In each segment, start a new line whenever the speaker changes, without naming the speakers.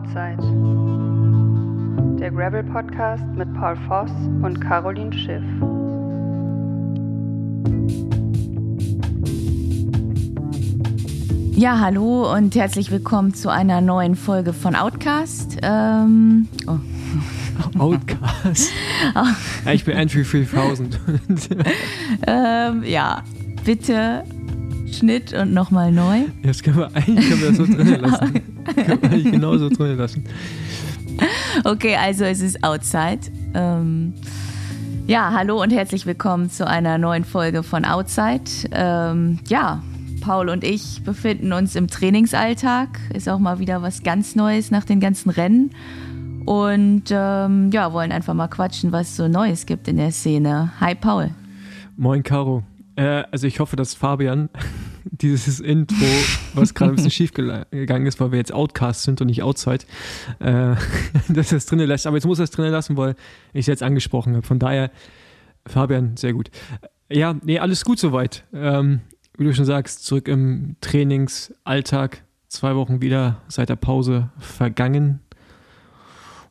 Outside. Der Gravel Podcast mit Paul Voss und Caroline Schiff.
Ja, hallo und herzlich willkommen zu einer neuen Folge von Outcast. Ähm, oh.
Outcast. ja, ich bin Entry 3000.
ähm, ja, bitte Schnitt und nochmal neu.
Jetzt können wir eigentlich können wir das so drinnen lassen. Wir eigentlich genauso drinnen lassen.
Okay, also es ist Outside. Ähm, ja, hallo und herzlich willkommen zu einer neuen Folge von Outside. Ähm, ja, Paul und ich befinden uns im Trainingsalltag. Ist auch mal wieder was ganz Neues nach den ganzen Rennen. Und ähm, ja, wollen einfach mal quatschen, was so Neues gibt in der Szene. Hi Paul.
Moin Caro. Äh, also ich hoffe, dass Fabian dieses Intro, was gerade ein bisschen schief gegangen ist, weil wir jetzt Outcast sind und nicht Outside, äh, dass er es drinnen lässt. Aber jetzt muss er es drinnen lassen, weil ich es jetzt angesprochen habe. Von daher, Fabian, sehr gut. Ja, nee, alles gut soweit. Ähm, wie du schon sagst, zurück im Trainingsalltag. Zwei Wochen wieder seit der Pause vergangen.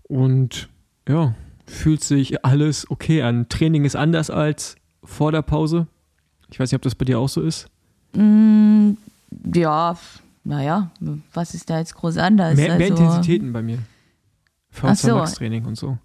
Und ja, fühlt sich alles okay an. Training ist anders als vor der Pause. Ich weiß nicht, ob das bei dir auch so ist.
Mm, ja, naja, was ist da jetzt groß anders?
Mehr, mehr also, Intensitäten bei mir. v so. und so.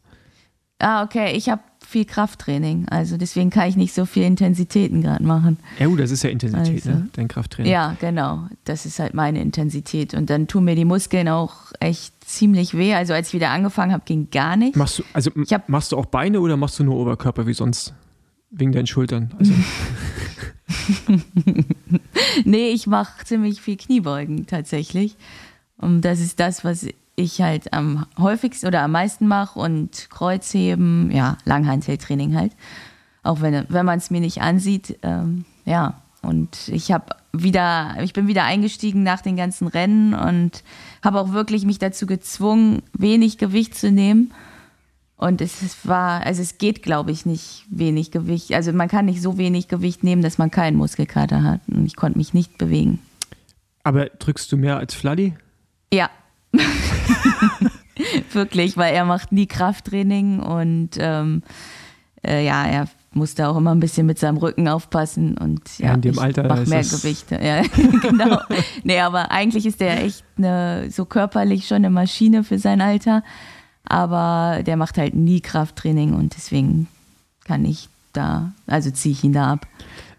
Ah, okay. Ich habe viel Krafttraining, also deswegen kann ich nicht so viel Intensitäten gerade machen.
Ja, gut, das ist ja Intensität, also, ne? dein Krafttraining.
Ja, genau. Das ist halt meine Intensität. Und dann tun mir die Muskeln auch echt ziemlich weh. Also als ich wieder angefangen habe, ging gar nicht.
Machst du, also hab, machst du auch Beine oder machst du nur Oberkörper wie sonst? Wegen deinen Schultern? Also.
nee, ich mache ziemlich viel Kniebeugen tatsächlich. Und das ist das, was ich halt am häufigsten oder am meisten mache und Kreuzheben, ja, Langhanteltraining halt. Auch wenn, wenn man es mir nicht ansieht, ähm, ja. Und ich habe wieder, ich bin wieder eingestiegen nach den ganzen Rennen und habe auch wirklich mich dazu gezwungen, wenig Gewicht zu nehmen. Und es war, also es geht, glaube ich, nicht wenig Gewicht. Also man kann nicht so wenig Gewicht nehmen, dass man keinen Muskelkater hat. Und ich konnte mich nicht bewegen.
Aber drückst du mehr als Fladdy?
Ja. Wirklich, weil er macht nie Krafttraining und ähm, äh, ja, er musste auch immer ein bisschen mit seinem Rücken aufpassen und ja,
ja in dem Alter
mach mehr Gewichte. Ja, genau. nee, aber eigentlich ist er echt eine, so körperlich schon eine Maschine für sein Alter aber der macht halt nie Krafttraining und deswegen kann ich da, also ziehe ich ihn da ab.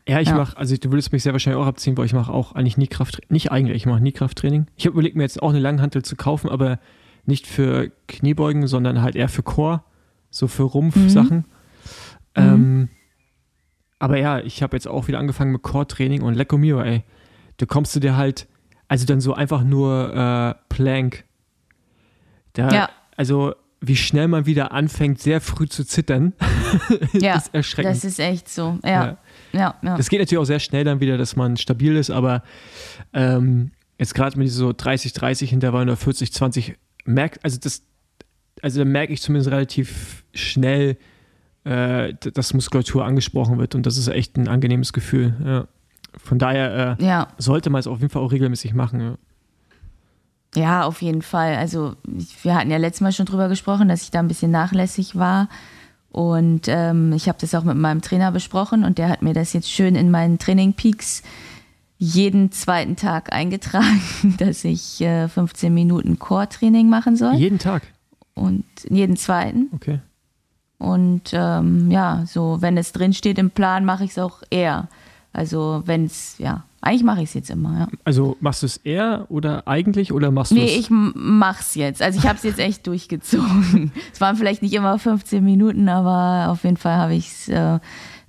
Ja, ich ja. mache, also du würdest mich sehr wahrscheinlich auch abziehen, weil ich mache auch eigentlich nie Krafttraining. Nicht eigentlich, ich mache nie Krafttraining. Ich habe überlegt, mir jetzt auch eine Langhantel zu kaufen, aber nicht für Kniebeugen, sondern halt eher für Core, so für Rumpfsachen. Mhm. Ähm, mhm. Aber ja, ich habe jetzt auch wieder angefangen mit Core-Training und Lecco Mio, ey. Du kommst zu dir halt, also dann so einfach nur äh, Plank. Da, ja also wie schnell man wieder anfängt, sehr früh zu zittern.
ja, ist erschreckend. Das ist echt so. Ja. ja. Ja, ja.
Das geht natürlich auch sehr schnell dann wieder, dass man stabil ist, aber ähm, jetzt gerade mit so 30, 30 Intervallen oder 40, 20 merkt, also das, also da merke ich zumindest relativ schnell, äh, dass Muskulatur angesprochen wird und das ist echt ein angenehmes Gefühl. Ja. Von daher äh, sollte man es auf jeden Fall auch regelmäßig machen. Ja.
Auf jeden Fall. Also wir hatten ja letztes Mal schon drüber gesprochen, dass ich da ein bisschen nachlässig war. Und ähm, ich habe das auch mit meinem Trainer besprochen und der hat mir das jetzt schön in meinen Training Peaks jeden zweiten Tag eingetragen, dass ich äh, 15 Minuten Core-Training machen soll.
Jeden Tag?
Und jeden zweiten.
Okay.
Und ähm, ja, so, wenn es drin steht im Plan, mache ich es auch eher. Also wenn es, ja, eigentlich mache ich es jetzt immer, ja.
Also machst du es eher oder eigentlich oder machst du es?
Nee, ich mach's jetzt. Also ich habe es jetzt echt durchgezogen. Es waren vielleicht nicht immer 15 Minuten, aber auf jeden Fall habe ich es äh,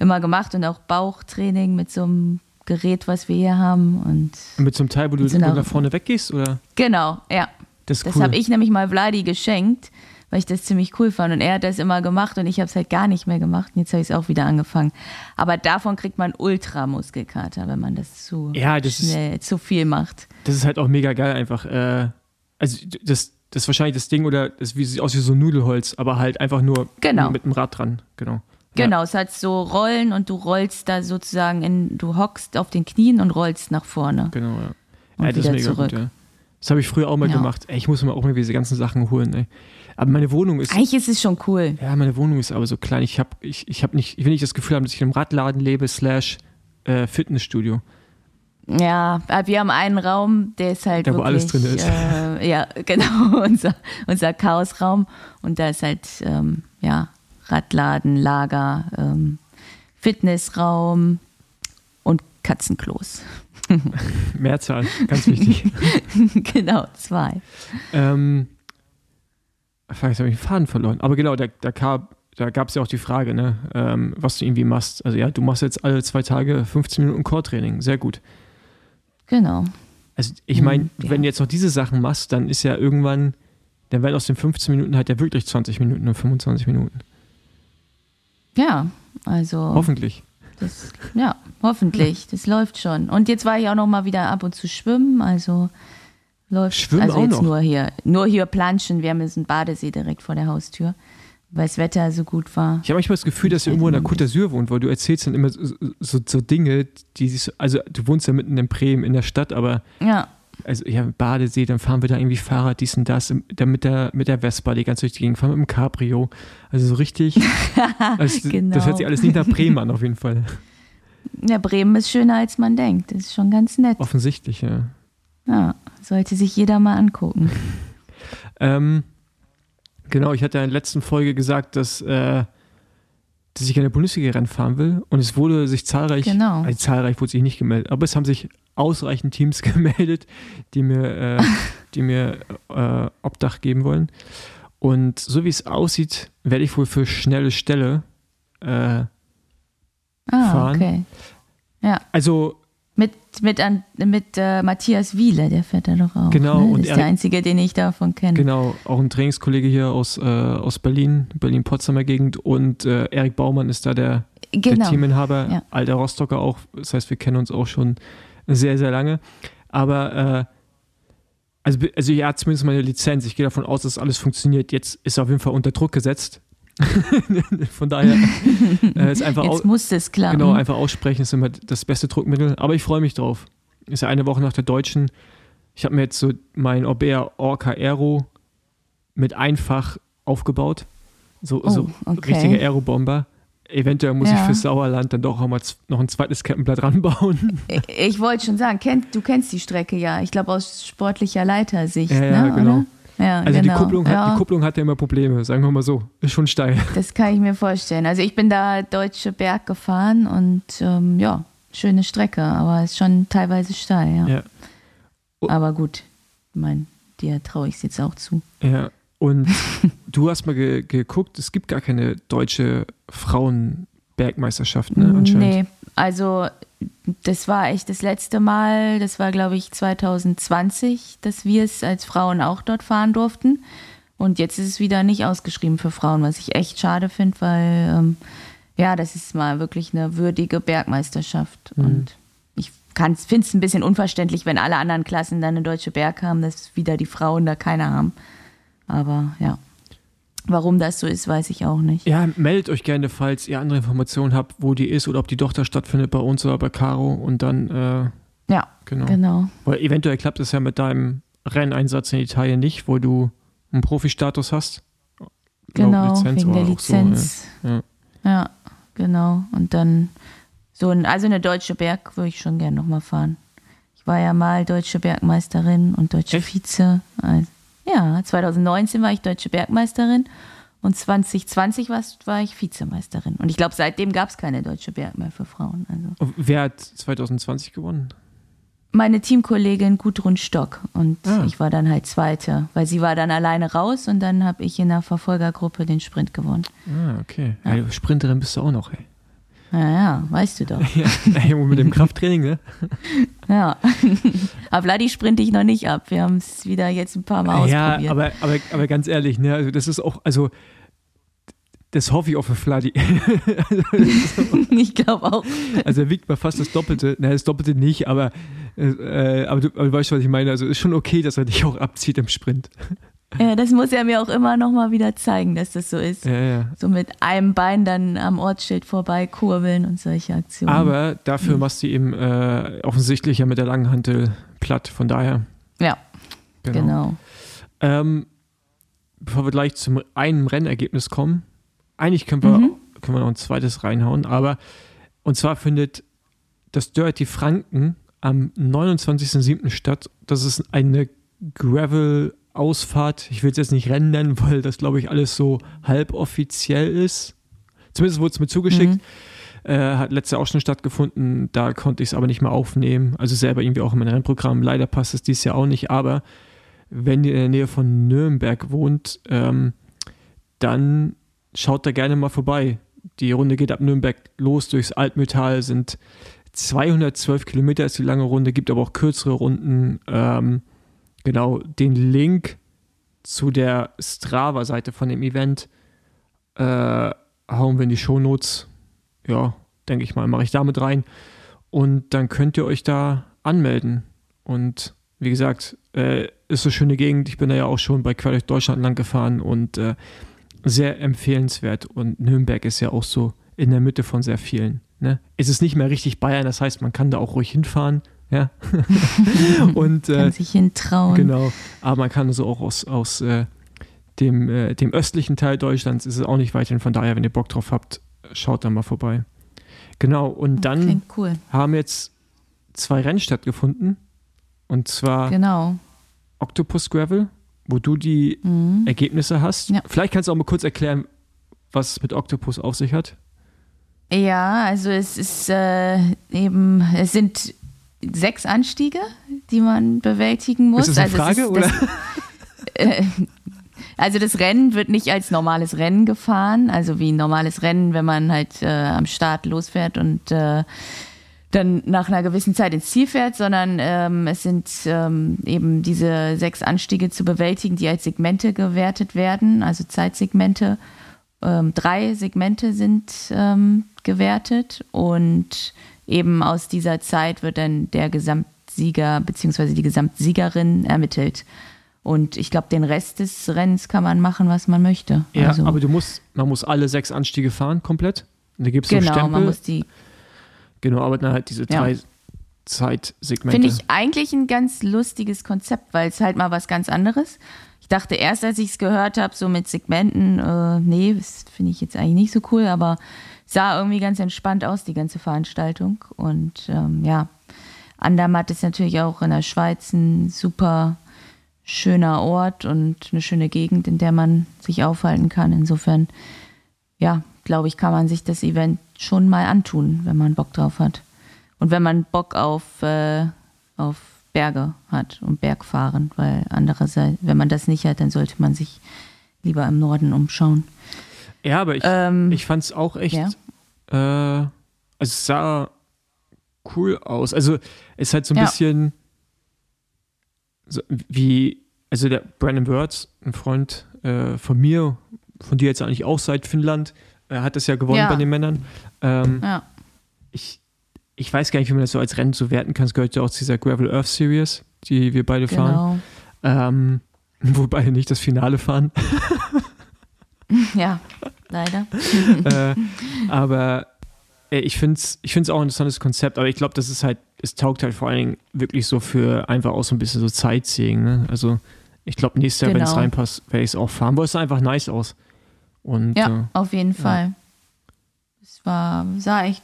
immer gemacht und auch Bauchtraining mit so einem Gerät, was wir hier haben. Und
mit so einem Teil, wo du nach vorne weggehst, oder?
Genau, ja. Das, cool. das habe ich nämlich mal Vladi geschenkt weil ich das ziemlich cool fand. Und er hat das immer gemacht und ich habe es halt gar nicht mehr gemacht. Und jetzt habe ich es auch wieder angefangen. Aber davon kriegt man Ultramuskelkater, wenn man das zu
ja, das
schnell, ist, zu viel macht.
Das ist halt auch mega geil einfach. Äh, also das, das ist wahrscheinlich das Ding oder das sieht aus wie so Nudelholz, aber halt einfach nur,
genau.
mit dem Rad dran. Genau.
Genau, es hat so Rollen und du rollst da sozusagen in, du hockst auf den Knien und rollst nach vorne.
Genau, ja. Und ja, das wieder ist mega zurück. gut, ja. Das habe ich früher auch mal
Ja.
gemacht. Ey, ich muss mir auch mal diese ganzen Sachen holen. Ey. Aber meine Wohnung ist.
Eigentlich ist es schon cool.
Ja, meine Wohnung ist aber so klein. Ich habe ich, ich hab nicht, ich will nicht das Gefühl haben, dass ich in einem Radladen lebe, slash äh, Fitnessstudio.
Ja, wir haben einen Raum, der ist halt
Da, wo
wirklich,
alles drin ist.
Äh, ja, genau, unser, unser Chaosraum. Und da ist halt, ähm, ja, Radladen, Lager, ähm, Fitnessraum und Katzenklos.
Mehrzahl, ganz wichtig.
genau, zwei.
ähm, jetzt habe ich den Faden verloren. Aber genau, da, da, da gab es ja auch die Frage, ne, ähm, was du irgendwie machst. Also ja, du machst jetzt alle zwei Tage 15 Minuten Core-Training. Sehr gut.
Genau.
Also ich meine,
Hm, ja.
wenn du jetzt noch diese Sachen machst, dann ist ja irgendwann, dann werden aus den 15 Minuten halt ja wirklich 20 Minuten und 25 Minuten.
Ja, also
Hoffentlich.
das, ja, hoffentlich, das läuft schon. Und jetzt war ich auch noch mal wieder ab und zu schwimmen, also läuft.
Schwimmen
also
auch
jetzt
noch?
nur hier, nur hier planschen. Wir haben jetzt einen Badesee direkt vor der Haustür, weil das Wetter so gut war.
Ich habe manchmal das Gefühl, dass du irgendwo in der Côte d'Azur wohnst, weil du erzählst dann immer so, so, so Dinge, die sich so, also du wohnst ja mitten in Bremen in der Stadt, aber
Ja,
also ja, Badesee, dann fahren wir da irgendwie Fahrrad, dies und das, dann mit der, mit der Vespa die ganze durch die Gegend, fahren mit dem Cabrio. Also so richtig, also,
Genau.
das hört sich alles nicht nach Bremen an, auf jeden Fall.
ja, Bremen ist schöner als man denkt. Das ist schon ganz nett.
Offensichtlich, ja.
Ja, sollte sich jeder mal angucken.
Ähm, genau, ich hatte ja in der letzten Folge gesagt, dass, äh, dass ich gerne Bundesliga-Rennen fahren will. Und es wurde sich zahlreich,
Genau.
also zahlreich wurde sich nicht gemeldet, aber es haben sich ausreichend Teams gemeldet, die mir, äh, die mir äh, Obdach geben wollen. Und so wie es aussieht, werde ich wohl für schnelle Stelle. Äh,
Ah,
Fahren.
okay.
also
Mit, mit, an, mit äh, Matthias Wiele, der fährt da doch auch.
Genau,
Ne?
und
Das ist
er-
der einzige, den ich davon kenne.
Genau, auch ein Trainingskollege hier aus, äh, aus Berlin, Berlin-Potsdamer Gegend und äh, Erik Baumann ist da der, der
Genau.
Teaminhaber,
Ja.
alter Rostocker auch. Das heißt, wir kennen uns auch schon sehr, sehr lange. Aber äh, also, also hat zumindest meine Lizenz. Ich gehe davon aus, dass alles funktioniert. Jetzt ist er auf jeden Fall unter Druck gesetzt. Von daher äh, ist einfach
Jetzt muss es klappen.
Genau, einfach aussprechen ist immer das beste Druckmittel. Aber ich freue mich drauf. Ist ja eine Woche nach der Deutschen. Ich habe mir jetzt so mein Orbea Orca Aero mit einfach aufgebaut. So,
Oh,
so
okay.
richtige Aerobomber. Eventuell muss ich
Ja.
fürs Sauerland dann doch auch mal noch ein zweites Kettenblatt ranbauen.
Ich, ich wollte schon sagen, kennt, du kennst die Strecke ja. Ich glaube aus sportlicher Leitersicht.
Ja, ja,
ne,
genau.
Oder? Ja,
Also
genau.
die, Kupplung
ja,
hat, die Kupplung hat ja immer Probleme, sagen wir mal so. Ist schon steil.
Das kann ich mir vorstellen. Also ich bin da Deutsche Berg gefahren und ähm, ja, schöne Strecke, aber ist schon teilweise steil, ja.
Ja. Oh.
Aber gut, ich meine, dir traue ich es jetzt auch zu.
Ja. Und du hast mal ge geguckt, es gibt gar keine deutsche Frauenbergmeisterschaft, ne? Anscheinend.
Nee, also das war echt das letzte Mal, das war glaube ich 2020, dass wir es als Frauen auch dort fahren durften. Und jetzt ist es wieder nicht ausgeschrieben für Frauen, was ich echt schade finde, weil ähm, ja, das ist mal wirklich eine würdige Bergmeisterschaft.
Mhm.
Und ich finde es ein bisschen unverständlich, wenn alle anderen Klassen dann eine deutsche Berg haben, dass wieder die Frauen da keine haben. Aber ja, warum das so ist, weiß ich auch nicht.
Ja, meldet euch gerne, falls ihr andere Informationen habt, wo die ist oder ob die doch da stattfindet bei uns oder bei Caro und dann, äh,
Ja,
genau.
genau.
Weil eventuell klappt es ja mit deinem Renneinsatz in Italien nicht, wo du einen Profi-Status hast.
Genau,
Lizenz
wegen der
auch so,
Lizenz.
ja.
ja. genau. Und dann so ein, also eine deutsche Berg würde ich schon gerne nochmal fahren. Ich war ja mal deutsche Bergmeisterin und deutsche
Echt?
Vize. Also, ja, 2019 war ich deutsche Bergmeisterin und 2020 war, war ich Vizemeisterin. Und ich glaube, seitdem gab es keine deutsche Berg mehr für Frauen. Also
Wer hat 2020 gewonnen?
meine Teamkollegin Gudrun Stock und
Ah.
ich war dann halt Zweite, weil sie war dann alleine raus und dann habe ich in der Verfolgergruppe den Sprint gewonnen.
Ah, okay. Ja. Sprinterin bist du auch noch, ey.
Ja, ja, weißt du doch.
Ja, ey, mit dem Krafttraining, ne?
Ja. aber Vladi sprinte ich noch nicht ab. Wir haben es wieder jetzt ein paar Mal
Ja,
ausprobiert.
aber, aber, aber ganz ehrlich, ne? Also das ist auch, also das hoffe ich auch für Fladi.
ich glaube auch.
Also er wiegt mal fast das Doppelte. Nein, das Doppelte nicht, aber, äh, aber, du, aber du weißt, was ich meine. Also ist schon okay, dass er dich auch abzieht im Sprint.
Ja, das muss er mir auch immer noch mal wieder zeigen, dass das so ist.
Ja, ja.
So mit einem Bein dann am Ortsschild vorbei kurbeln und solche Aktionen.
Aber dafür machst du ihm äh, offensichtlich ja mit der langen Hantel platt. Von daher,
ja,
Genau.
Genau.
Ähm, bevor wir gleich zum einen Rennergebnis kommen, eigentlich können wir,
Mhm.
können wir noch ein zweites reinhauen, aber und zwar findet das Dirty Franken am 29.07. statt. Das ist eine Gravel-Ausfahrt. Ich will es jetzt nicht Rennen nennen, weil das, glaube ich, alles so halboffiziell ist. Zumindest wurde es mir zugeschickt.
Mhm.
Äh, hat letztes Jahr auch schon stattgefunden. Da konnte ich es aber nicht mehr aufnehmen. Also selber irgendwie auch in mein Rennprogramm. Leider passt es dieses Jahr auch nicht. Aber wenn ihr in der Nähe von Nürnberg wohnt, ähm, dann schaut da gerne mal vorbei. Die Runde geht ab Nürnberg los durchs Altmetall, sind 212 Kilometer ist die lange Runde, gibt aber auch kürzere Runden. Ähm, genau, den Link zu der Strava-Seite von dem Event äh, hauen wir in die Shownotes. Ja, denke ich mal, mache ich damit rein. Und dann könnt ihr euch da anmelden. Und wie gesagt, äh, ist eine schöne Gegend. Ich bin da ja auch schon bei Quer durch Deutschland lang gefahren und äh, sehr empfehlenswert. Und Nürnberg ist ja auch so in der Mitte von sehr vielen. Ne? Es ist nicht mehr richtig Bayern, das heißt, man kann da auch ruhig hinfahren. Ja. und äh,
Kann sich hintrauen.
Genau, aber man kann so auch aus, aus äh, dem, äh, dem östlichen Teil Deutschlands ist es auch nicht weit hin. Von daher, wenn ihr Bock drauf habt, schaut da mal vorbei. Genau, und dann
Klingt cool.
haben jetzt zwei Rennen stattgefunden. Und zwar
Genau.
Octopus Gravel, wo du die
Mhm.
Ergebnisse hast.
Ja.
Vielleicht kannst du auch mal kurz erklären, was es mit Octopus auf sich hat.
Ja, also es ist äh, eben, es sind sechs Anstiege, die man bewältigen muss.
Ist das eine
also
Frage,
es ist,
oder?
Das, äh, also das Rennen wird nicht als normales Rennen gefahren, also wie ein normales Rennen, wenn man halt äh, am Start losfährt und äh, dann nach einer gewissen Zeit ins Ziel fährt, sondern ähm, es sind ähm, eben diese sechs Anstiege zu bewältigen, die als Segmente gewertet werden, also Zeitsegmente. Ähm, drei Segmente sind ähm, gewertet und eben aus dieser Zeit wird dann der Gesamtsieger bzw. die Gesamtsiegerin ermittelt. Und ich glaube, den Rest des Rennens kann man machen, was man möchte.
Ja,
also,
aber du musst, man muss alle sechs Anstiege fahren, komplett. Und da gibt es so
genau,
Stempel.
man muss die
genau, aber dann halt diese
Ja.
drei Zeitsegmente.
Finde ich eigentlich ein ganz lustiges Konzept, weil es halt mal was ganz anderes. Ich dachte erst, als ich es gehört habe, so mit Segmenten, äh, nee, das finde ich jetzt eigentlich nicht so cool, aber sah irgendwie ganz entspannt aus, die ganze Veranstaltung. Und ähm, ja, Andermatt ist natürlich auch in der Schweiz ein super schöner Ort und eine schöne Gegend, in der man sich aufhalten kann. Insofern, ja, glaube ich, kann man sich das Event schon mal antun, wenn man Bock drauf hat. Und wenn man Bock auf, äh, auf Berge hat und Bergfahren, weil andererseits, wenn man das nicht hat, dann sollte man sich lieber im Norden umschauen.
Ja, aber ich,
Ähm,
ich fand es auch echt,
ja.
äh, also es sah cool aus. Also es ist halt so ein
Ja.
bisschen so wie, also der Brandon Wirtz, ein Freund äh, von mir, von dir jetzt eigentlich auch seit Finnland, er hat das ja gewonnen
Ja.
bei den Männern. Ähm,
Ja,
ich, ich weiß gar nicht, wie man das so als Rennen so werten kann. Es gehört ja auch zu dieser Gravel Earth Series, die wir beide fahren.
genau.
Ähm, wo beide nicht das Finale fahren.
Ja, leider.
äh, aber äh, ich finde es ich find's auch ein interessantes Konzept, aber ich glaube, das ist halt, es taugt halt vor allen Dingen wirklich so für einfach auch so ein bisschen so Sightseeing. Ne? Also ich glaube, nächstes Jahr, wenn es
Genau.
reinpasst, werde ich es auch fahren, weil es sah einfach nice aus. Und
Ja,
äh,
auf jeden Fall. Es war, sah echt,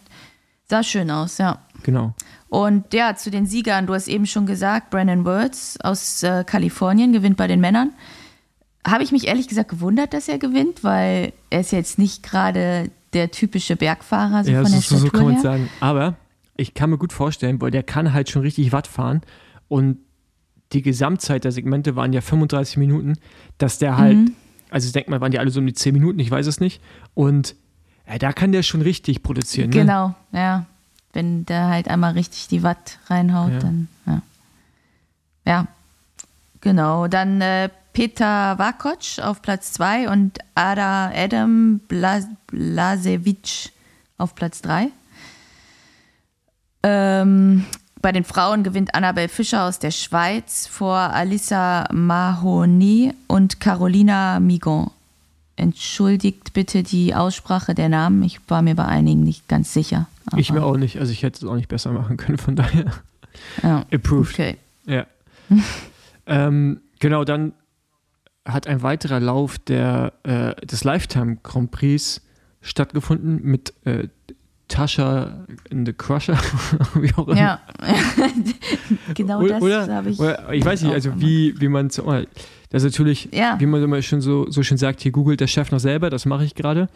sah schön aus, ja.
genau.
Und ja, zu den Siegern, du hast eben schon gesagt, Brandon Wirtz aus äh, Kalifornien gewinnt bei den Männern. Habe ich mich ehrlich gesagt gewundert, dass er gewinnt, weil er ist jetzt nicht gerade der typische Bergfahrer so
ja,
von
so,
der
so, so
Statur
kann man
her.
sagen. Aber ich kann mir gut vorstellen, weil der kann halt schon richtig Watt fahren und die Gesamtzeit der Segmente waren ja 35 Minuten, dass der halt,
Mhm.
also ich denke mal, waren die alle so um die 10 Minuten, ich weiß es nicht. Und ja, da kann der schon richtig produzieren. Ne?
Genau, ja. Wenn der halt einmal richtig die Watt reinhaut,
Ja.
dann ja. Ja, genau. Dann äh, Peter Vakoc auf Platz 2 und Ada Adam Blas Blasewicz auf Platz 3. Ähm, bei den Frauen gewinnt Annabel Fischer aus der Schweiz vor Alissa Mahoni und Carolina Migon. Entschuldigt bitte die Aussprache der Namen. Ich war mir bei einigen nicht ganz sicher.
Ich mir auch nicht, also ich hätte es auch nicht besser machen können, von daher
Ja,
approved.
okay.
Ja. ähm, Genau, dann hat ein weiterer Lauf der, äh, des Lifetime Grand Prix stattgefunden mit äh, Tasha in the Crusher, wie auch immer.
Ja, genau
Oder-
das habe ich.
Oder, ich weiß nicht, also wie, wie man so, oh, das ist natürlich,
Ja.
wie man immer schon so, so schön sagt, hier googelt der Chef noch selber, das mache ich gerade.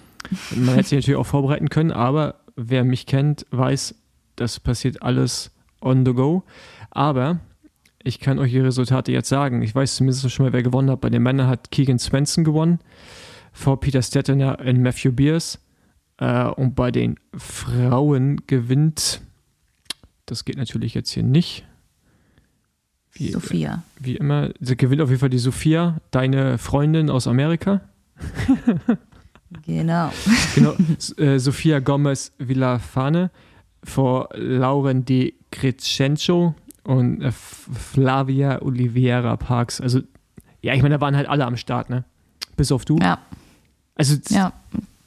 Man hätte sich natürlich auch vorbereiten können, aber wer mich kennt, weiß, das passiert alles on the go. Aber ich kann euch die Resultate jetzt sagen. Ich weiß zumindest schon mal, wer gewonnen hat. Bei den Männern hat Keegan Swenson gewonnen, vor Peter Stettiner und Matthew Beers. Äh, und bei den Frauen gewinnt, das geht natürlich jetzt hier nicht. Wie,
Sophia.
wie immer, sie gewinnt auf jeden Fall die Sophia, deine Freundin aus Amerika.
Genau.
Genau, äh, Sophia Gomez Villafane vor Lauren Di Crescencio und äh, Flavia Oliveira Parks. Also, ja, ich meine, da waren halt alle am Start, ne? Bis auf du.
Ja,
Also,
ja.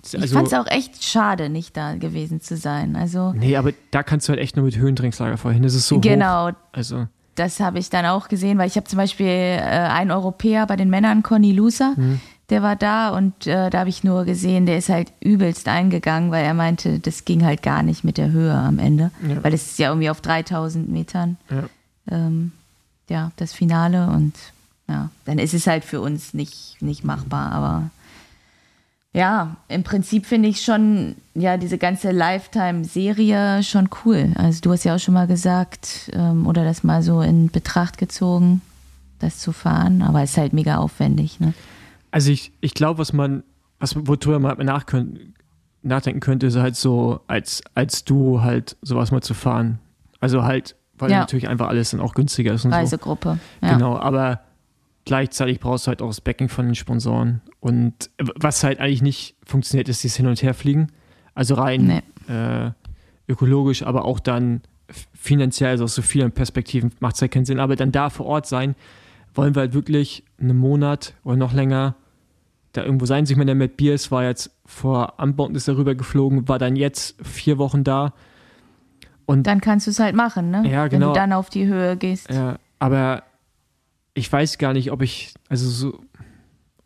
Ich
also
fand es auch echt schade, nicht da gewesen zu sein. Also,
nee, aber da kannst du halt echt nur mit Höhentrinkslager vorhin. Das ist so hoch.
genau,
Also,
das habe ich dann auch gesehen, weil ich habe zum Beispiel äh, einen Europäer bei den Männern, Conny Lusa,
Mhm.
Der war da und äh, da habe ich nur gesehen, der ist halt übelst eingegangen, weil er meinte, das ging halt gar nicht mit der Höhe am Ende,
Ja.
weil es ist ja irgendwie auf 3000 Metern,
Ja.
ähm, ja, das Finale und ja, dann ist es halt für uns nicht, nicht machbar, aber ja, im Prinzip finde ich schon, ja, diese ganze Lifetime-Serie schon cool. Also du hast ja auch schon mal gesagt, ähm, oder das mal so in Betracht gezogen, das zu fahren, aber es ist halt mega aufwendig, ne?
Also ich, ich glaube, was man, was worüber man nachkön- nachdenken könnte, ist halt so, als, als Duo halt sowas mal zu fahren. Also halt, weil
Ja.
natürlich einfach alles dann auch günstiger ist und so.
Reisegruppe. Ja.
Genau, aber gleichzeitig brauchst du halt auch das Backing von den Sponsoren. Und was halt eigentlich nicht funktioniert, ist dieses Hin- und Herfliegen. Also rein
Nee.
äh, ökologisch, aber auch dann finanziell, also aus so vielen Perspektiven macht es halt keinen Sinn. Aber dann da vor Ort sein, wollen wir halt wirklich einen Monat oder noch länger da irgendwo sein. Ich meine, der Matt Beers war jetzt vor Unbound ist er rüber geflogen, war dann jetzt vier Wochen da. Und
Dann kannst du es halt machen, ne?
Ja,
Wenn
genau.
du dann auf die Höhe gehst.
Ja, aber ich weiß gar nicht, ob ich, also so,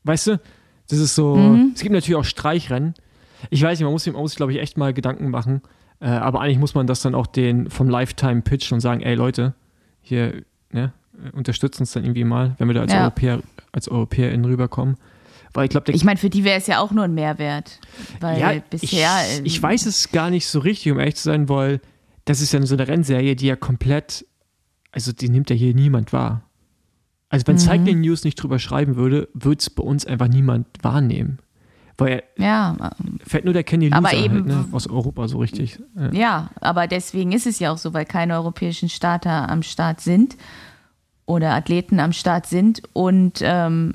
weißt du, das ist so,
Mhm.
es gibt natürlich auch Streichrennen. Ich weiß nicht, man muss, man muss glaube ich, echt mal Gedanken machen. Äh, aber eigentlich muss man das dann auch den vom Lifetime pitchen und sagen, ey Leute, hier, ne, unterstützt uns dann irgendwie mal, wenn wir da als
Ja.
Europäer, als EuropäerInnen rüberkommen. Weil ich glaube,
Ich meine, für die wäre es ja auch nur ein Mehrwert. Weil
ja,
bisher.
ich, ich weiß es gar nicht so richtig, um ehrlich zu sein, weil das ist ja so eine Rennserie, die ja komplett, also die nimmt ja hier niemand wahr. Also wenn
Mhm.
Cycling News nicht drüber schreiben würde, würde es bei uns einfach niemand wahrnehmen. Weil
Ja,
fährt nur der Kenny Loser
Aber
halt,
eben-
ne, aus Europa so richtig. Ja.
Ja, aber deswegen ist es ja auch so, weil keine europäischen Starter am Start sind oder Athleten am Start sind. Und ähm,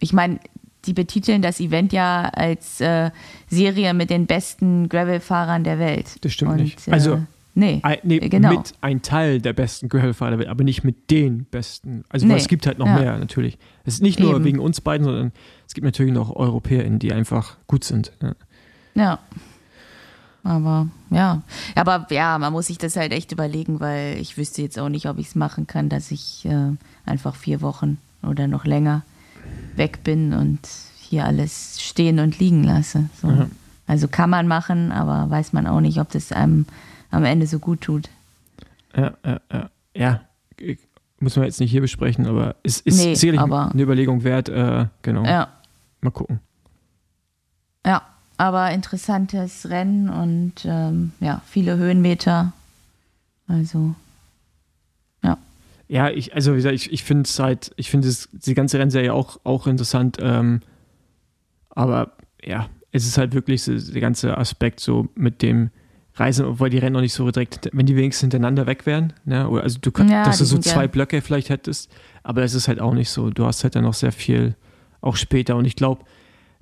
ich meine, die betiteln das Event ja als äh, Serie mit den besten Gravel-Fahrern der Welt.
Das stimmt
Und,
nicht.
Äh,
Also,
nee,
Ein, nee,
genau.
mit ein Teil der besten Gravelfahrer der Welt, aber nicht mit den besten. Also weil
Nee,
es gibt halt noch
ja.
mehr natürlich. Es ist nicht nur
Eben.
wegen uns beiden, sondern es gibt natürlich noch EuropäerInnen, die einfach gut sind. Ja.
Ja. Aber ja, aber ja, man muss sich das halt echt überlegen, weil ich wüsste jetzt auch nicht, ob ich es machen kann, dass ich äh, einfach vier Wochen oder noch länger weg bin und hier alles stehen und liegen lasse. So.
Ja.
Also kann man machen, aber weiß man auch nicht, ob das einem am Ende so gut tut.
Ja, ja, ja. ja, muss man jetzt nicht hier besprechen, aber es ist
Nee,
sicherlich eine Überlegung wert. Äh, genau,
Ja,
mal gucken.
ja, aber interessantes Rennen und ähm, ja, viele Höhenmeter. Also
Ja, ich, also wie gesagt, ich, ich finde es halt, ich finde es- die ganze Rennserie auch, auch interessant, ähm, aber ja, es ist halt wirklich so, der ganze Aspekt so mit dem Reisen, obwohl die Rennen noch nicht so direkt, wenn die wenigstens hintereinander weg wären, ne? Oder also du könnt,
Ja,
dass du so
ja-
zwei Blöcke vielleicht hättest, aber es ist halt auch nicht so. Du hast halt dann noch sehr viel auch später und ich glaube,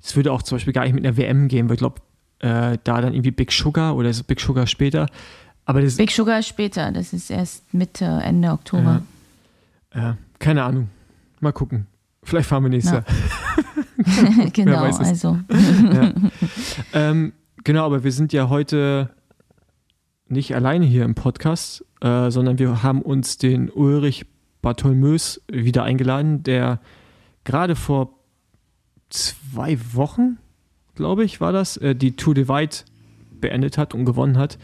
es würde auch zum Beispiel gar nicht mit einer WM gehen, weil ich glaube, äh, da dann irgendwie Big Sugar oder ist Big Sugar später. Aber das
Big Sugar später, das ist erst Mitte, Ende Oktober.
Ja, keine Ahnung. Mal gucken. Vielleicht fahren wir nächstes
Ja.
Jahr.
genau, also.
Ja. ähm, genau, aber wir sind ja heute nicht alleine hier im Podcast, äh, sondern wir haben uns den Ulrich Bartholmös wieder eingeladen, der gerade vor zwei Wochen, glaube ich, war das, äh, die Tour Divide beendet hat und gewonnen hat.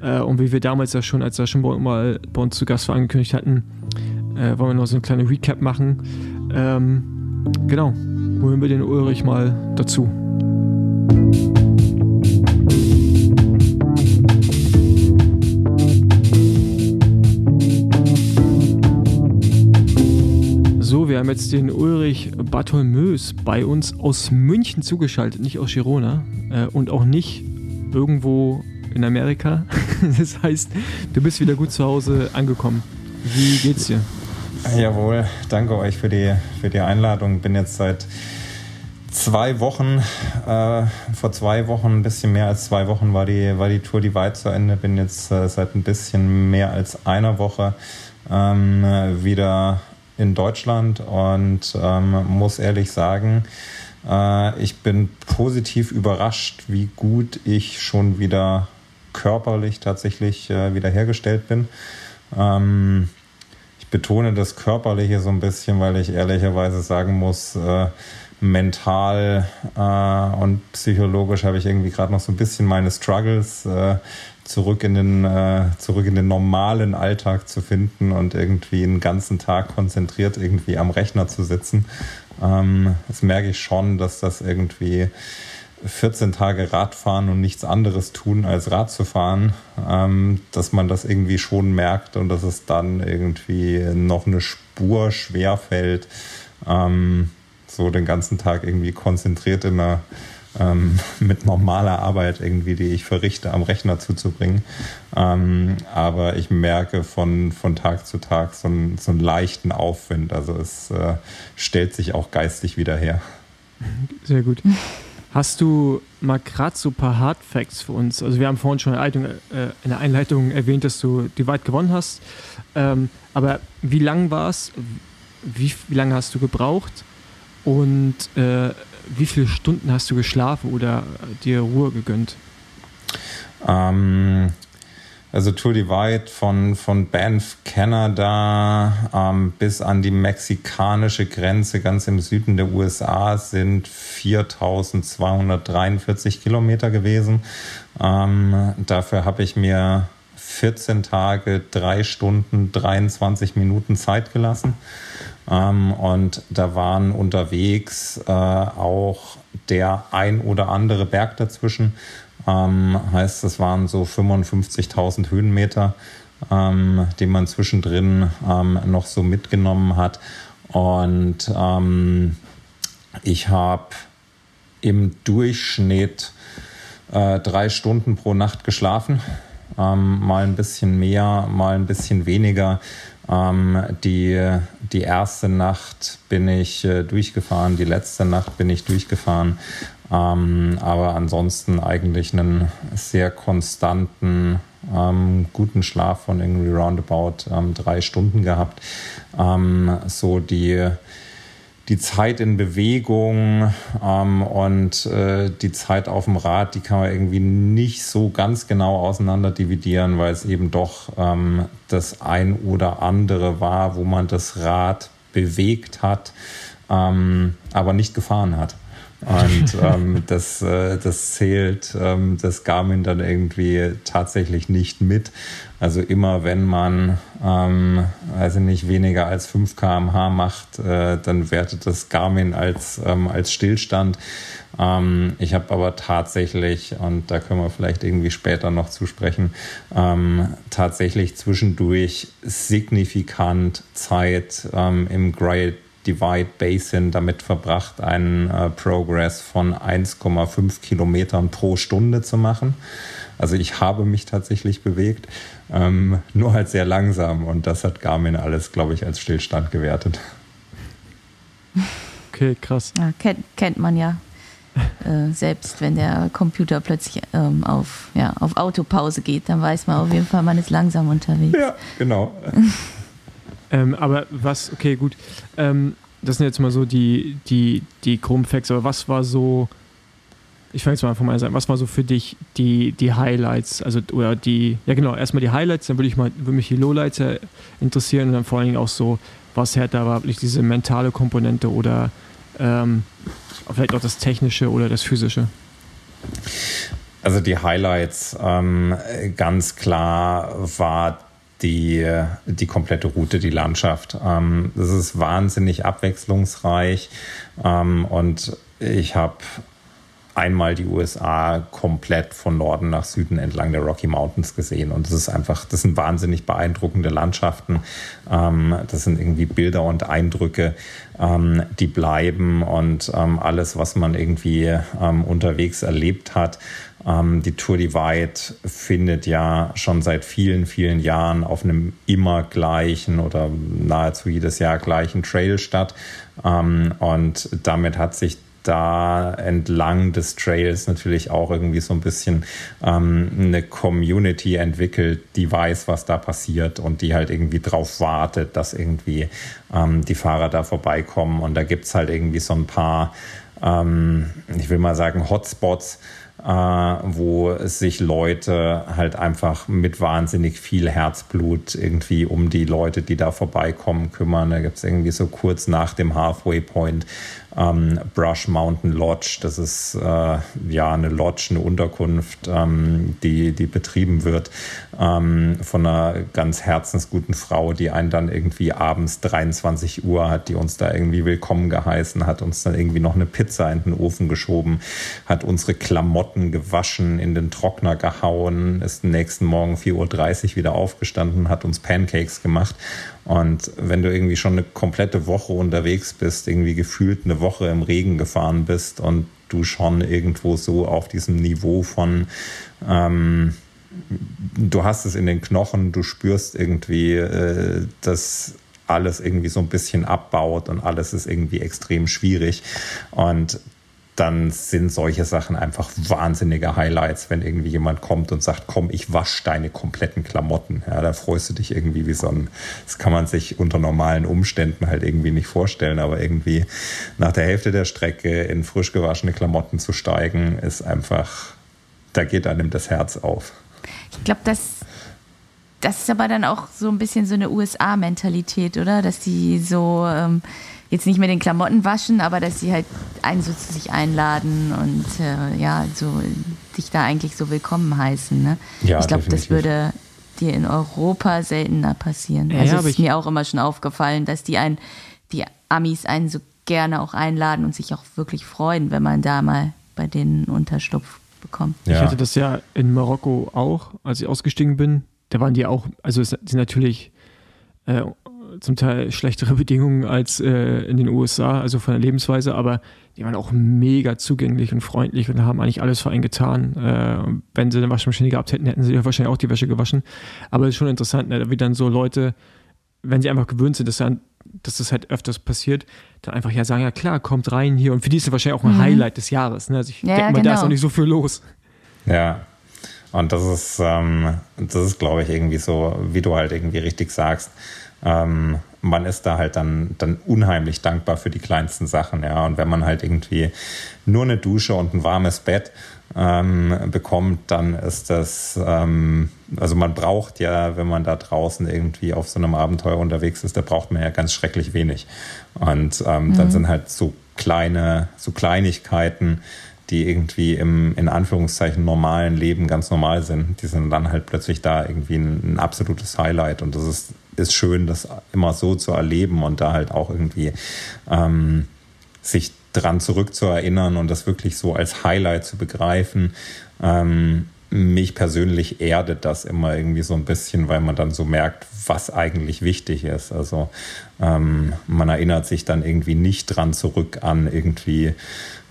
Äh, und wie wir damals ja schon, als er schon mal bei uns zu Gast war, angekündigt hatten, äh, wollen wir noch so eine kleine Recap machen. Ähm, genau, holen wir den Ulrich mal dazu. Haben jetzt den Ulrich Bartholmös bei uns aus München zugeschaltet, nicht aus Girona äh, und auch nicht irgendwo in Amerika. Das heißt, du bist wieder gut zu Hause angekommen. Wie geht's dir?
Jawohl, danke euch für die, für die Einladung. Bin jetzt seit zwei Wochen, äh, vor zwei Wochen, ein bisschen mehr als zwei Wochen war die, war die Tour Divide zu Ende. Bin jetzt äh, seit ein bisschen mehr als einer Woche ähm, wieder in Deutschland und ähm, muss ehrlich sagen, äh, ich bin positiv überrascht, wie gut ich schon wieder körperlich tatsächlich äh, wiederhergestellt bin. Ähm, ich betone das Körperliche so ein bisschen, weil ich ehrlicherweise sagen muss, äh, mental äh, und psychologisch habe ich irgendwie gerade noch so ein bisschen meine Struggles äh, zurück in den äh, zurück in den normalen Alltag zu finden und irgendwie einen ganzen Tag konzentriert irgendwie am Rechner zu sitzen. Ähm, das merke ich schon, dass das irgendwie 14 Tage Radfahren und nichts anderes tun als Rad zu fahren, ähm, dass man das irgendwie schon merkt und dass es dann irgendwie noch eine Spur schwer fällt, ähm, so den ganzen Tag irgendwie konzentriert in einer ähm, mit normaler Arbeit irgendwie, die ich verrichte, am Rechner zuzubringen. Ähm, aber ich merke von, von Tag zu Tag so einen, so einen leichten Aufwind. Also es äh, stellt sich auch geistig wieder her.
Sehr gut. Hast du mal gerade so ein paar Hard Facts für uns? Also wir haben vorhin schon in der Einleitung, erwähnt, dass du die weit gewonnen hast. Ähm, aber wie lang war es? Wie, wie lange hast du gebraucht? Und äh, wie viele Stunden hast du geschlafen oder dir Ruhe gegönnt?
Ähm, also Tour Divide von, von Banff, Kanada ähm, bis an die mexikanische Grenze ganz im Süden der USA sind 4243 Kilometer gewesen. Ähm, dafür habe ich mir 14 Tage, 3 Stunden, 23 Minuten Zeit gelassen. Ähm, und da waren unterwegs äh, auch der ein oder andere Berg dazwischen. Ähm, heißt, es waren so 55.000 Höhenmeter, ähm, die man zwischendrin ähm, noch so mitgenommen hat. Und ähm, ich habe im Durchschnitt äh, drei Stunden pro Nacht geschlafen. Ähm, mal ein bisschen mehr, mal ein bisschen weniger. Ähm, die, die erste Nacht bin ich äh, durchgefahren, die letzte Nacht bin ich durchgefahren. Ähm, aber ansonsten eigentlich einen sehr konstanten, ähm, guten Schlaf von irgendwie roundabout ähm, drei Stunden gehabt. Ähm, so die, die Zeit in Bewegung ähm, und äh, die Zeit auf dem Rad, die kann man irgendwie nicht so ganz genau auseinander dividieren, weil es eben doch ähm, das ein oder andere war, wo man das Rad bewegt hat, aber nicht gefahren hat. Und ähm, das, äh, das zählt ähm, das Garmin dann irgendwie tatsächlich nicht mit. Also immer wenn man, ähm, also nicht weniger als 5 km/h macht, äh, dann wertet das Garmin als, ähm, als Stillstand. Ähm, ich habe aber tatsächlich, und da können wir vielleicht irgendwie später noch zusprechen, ähm, tatsächlich zwischendurch signifikant Zeit ähm, im Great Divide Basin damit verbracht, einen äh, Progress von 1,5 Kilometern pro Stunde zu machen. Also ich habe mich tatsächlich bewegt, ähm, nur halt sehr langsam und das hat Garmin alles, glaube ich, als Stillstand gewertet.
Okay, krass.
Ja, kennt, kennt man ja. Äh, selbst wenn der Computer plötzlich ähm, auf, ja, auf Autopause geht, dann weiß man auf jeden Fall, man ist langsam unterwegs.
Ja, genau.
Ähm, aber was, okay, gut. Ähm, das sind jetzt mal so die, die, die groben Facts, aber was war so, ich fange jetzt mal von meiner Seite, was war so für dich die, die Highlights, also oder die, ja genau, erstmal die Highlights, dann würde ich mal, würde mich die Lowlights interessieren und dann vor allen Dingen auch so, was härter war, wirklich diese mentale Komponente oder ähm, vielleicht auch das Technische oder das Physische?
Also die Highlights ähm, ganz klar war die, die komplette Route, die Landschaft. Ähm, das ist wahnsinnig abwechslungsreich ähm, und ich habe einmal die USA komplett von Norden nach Süden entlang der Rocky Mountains gesehen. Und das ist einfach, das sind wahnsinnig beeindruckende Landschaften. Ähm, das sind irgendwie Bilder und Eindrücke, ähm, die bleiben und ähm, alles, was man irgendwie unterwegs erlebt hat. Ähm, die Tour Divide findet ja schon seit vielen, vielen Jahren auf einem immer gleichen oder nahezu jedes Jahr gleichen Trail statt. Ähm, und damit hat sich da entlang des Trails natürlich auch irgendwie so ein bisschen ähm, eine Community entwickelt, die weiß, was da passiert und die halt irgendwie drauf wartet, dass irgendwie ähm, die Fahrer da vorbeikommen. Und da gibt es halt irgendwie so ein paar, ähm, ich will mal sagen, Hotspots, wo sich Leute halt einfach mit wahnsinnig viel Herzblut irgendwie um die Leute, die da vorbeikommen, kümmern. Da gibt es irgendwie so kurz nach dem Halfway Point ähm, Brush Mountain Lodge. Das ist äh, ja eine Lodge, eine Unterkunft, ähm, die, die betrieben wird ähm, von einer ganz herzensguten Frau, die einen dann irgendwie abends 23 Uhr hat, die uns da irgendwie willkommen geheißen, hat uns dann irgendwie noch eine Pizza in den Ofen geschoben, hat unsere Klamotten gewaschen, in den Trockner gehauen, ist nächsten Morgen 4.30 Uhr wieder aufgestanden, hat uns Pancakes gemacht und wenn du irgendwie schon eine komplette Woche unterwegs bist, irgendwie gefühlt eine Woche im Regen gefahren bist und du schon irgendwo so auf diesem Niveau von, ähm, du hast es in den Knochen, du spürst irgendwie, äh, dass alles irgendwie so ein bisschen abbaut und alles ist irgendwie extrem schwierig. Und dann sind solche Sachen einfach wahnsinnige Highlights, wenn irgendwie jemand kommt und sagt, komm, ich wasche deine kompletten Klamotten. Ja, da freust du dich irgendwie wie so ein, das kann man sich unter normalen Umständen halt irgendwie nicht vorstellen, aber irgendwie nach der Hälfte der Strecke in frisch gewaschene Klamotten zu steigen, ist einfach, da geht einem das Herz auf.
Ich glaube, das, das ist aber dann auch so ein bisschen so eine USA-Mentalität, oder? Dass die so, ähm, jetzt nicht mehr den Klamotten waschen, aber dass sie halt einen so zu sich einladen und äh, ja, so dich da eigentlich so willkommen heißen. Ne? Ja, ich glaube, das würde dir in Europa seltener passieren. Ja, also es ist mir auch immer schon aufgefallen, dass die einen, die Amis einen so gerne auch einladen und sich auch wirklich freuen, wenn man da mal bei denen Unterschlupf bekommt.
Ja. Ich hatte das ja in Marokko auch, als ich ausgestiegen bin. Da waren die auch, also sind natürlich äh, zum Teil schlechtere Bedingungen als äh, in den USA, also von der Lebensweise, aber die waren auch mega zugänglich und freundlich und haben eigentlich alles für einen getan. Äh, wenn sie eine Waschmaschine gehabt hätten, hätten sie wahrscheinlich auch die Wäsche gewaschen. Aber es ist schon interessant, ne, wie dann so Leute, wenn sie einfach gewöhnt sind, dass, dann, dass das halt öfters passiert, dann einfach ja sagen, ja klar, kommt rein hier. Und für die ist es wahrscheinlich auch ein mhm. Highlight des Jahres. Ne? Also ich ja, denke mal, genau. da ist genau. auch nicht so viel los.
Ja, und das ist, ähm, das ist, glaube ich, irgendwie so, wie du halt irgendwie richtig sagst ähm, man ist da halt dann, dann unheimlich dankbar für die kleinsten Sachen, ja. Und wenn man halt irgendwie nur eine Dusche und ein warmes Bett ähm, bekommt, dann ist das, ähm, also man braucht ja, wenn man da draußen irgendwie auf so einem Abenteuer unterwegs ist, da braucht man ja ganz schrecklich wenig. Und ähm, mhm. dann sind halt so kleine, so Kleinigkeiten, die irgendwie im in Anführungszeichen normalen Leben ganz normal sind, die sind dann halt plötzlich da irgendwie ein, ein absolutes Highlight und das ist ist schön, das immer so zu erleben und da halt auch irgendwie ähm, sich dran zurückzuerinnern und das wirklich so als Highlight zu begreifen. Ähm, mich persönlich erdet das immer irgendwie so ein bisschen, weil man dann so merkt, was eigentlich wichtig ist. Also ähm, man erinnert sich dann irgendwie nicht dran zurück an irgendwie,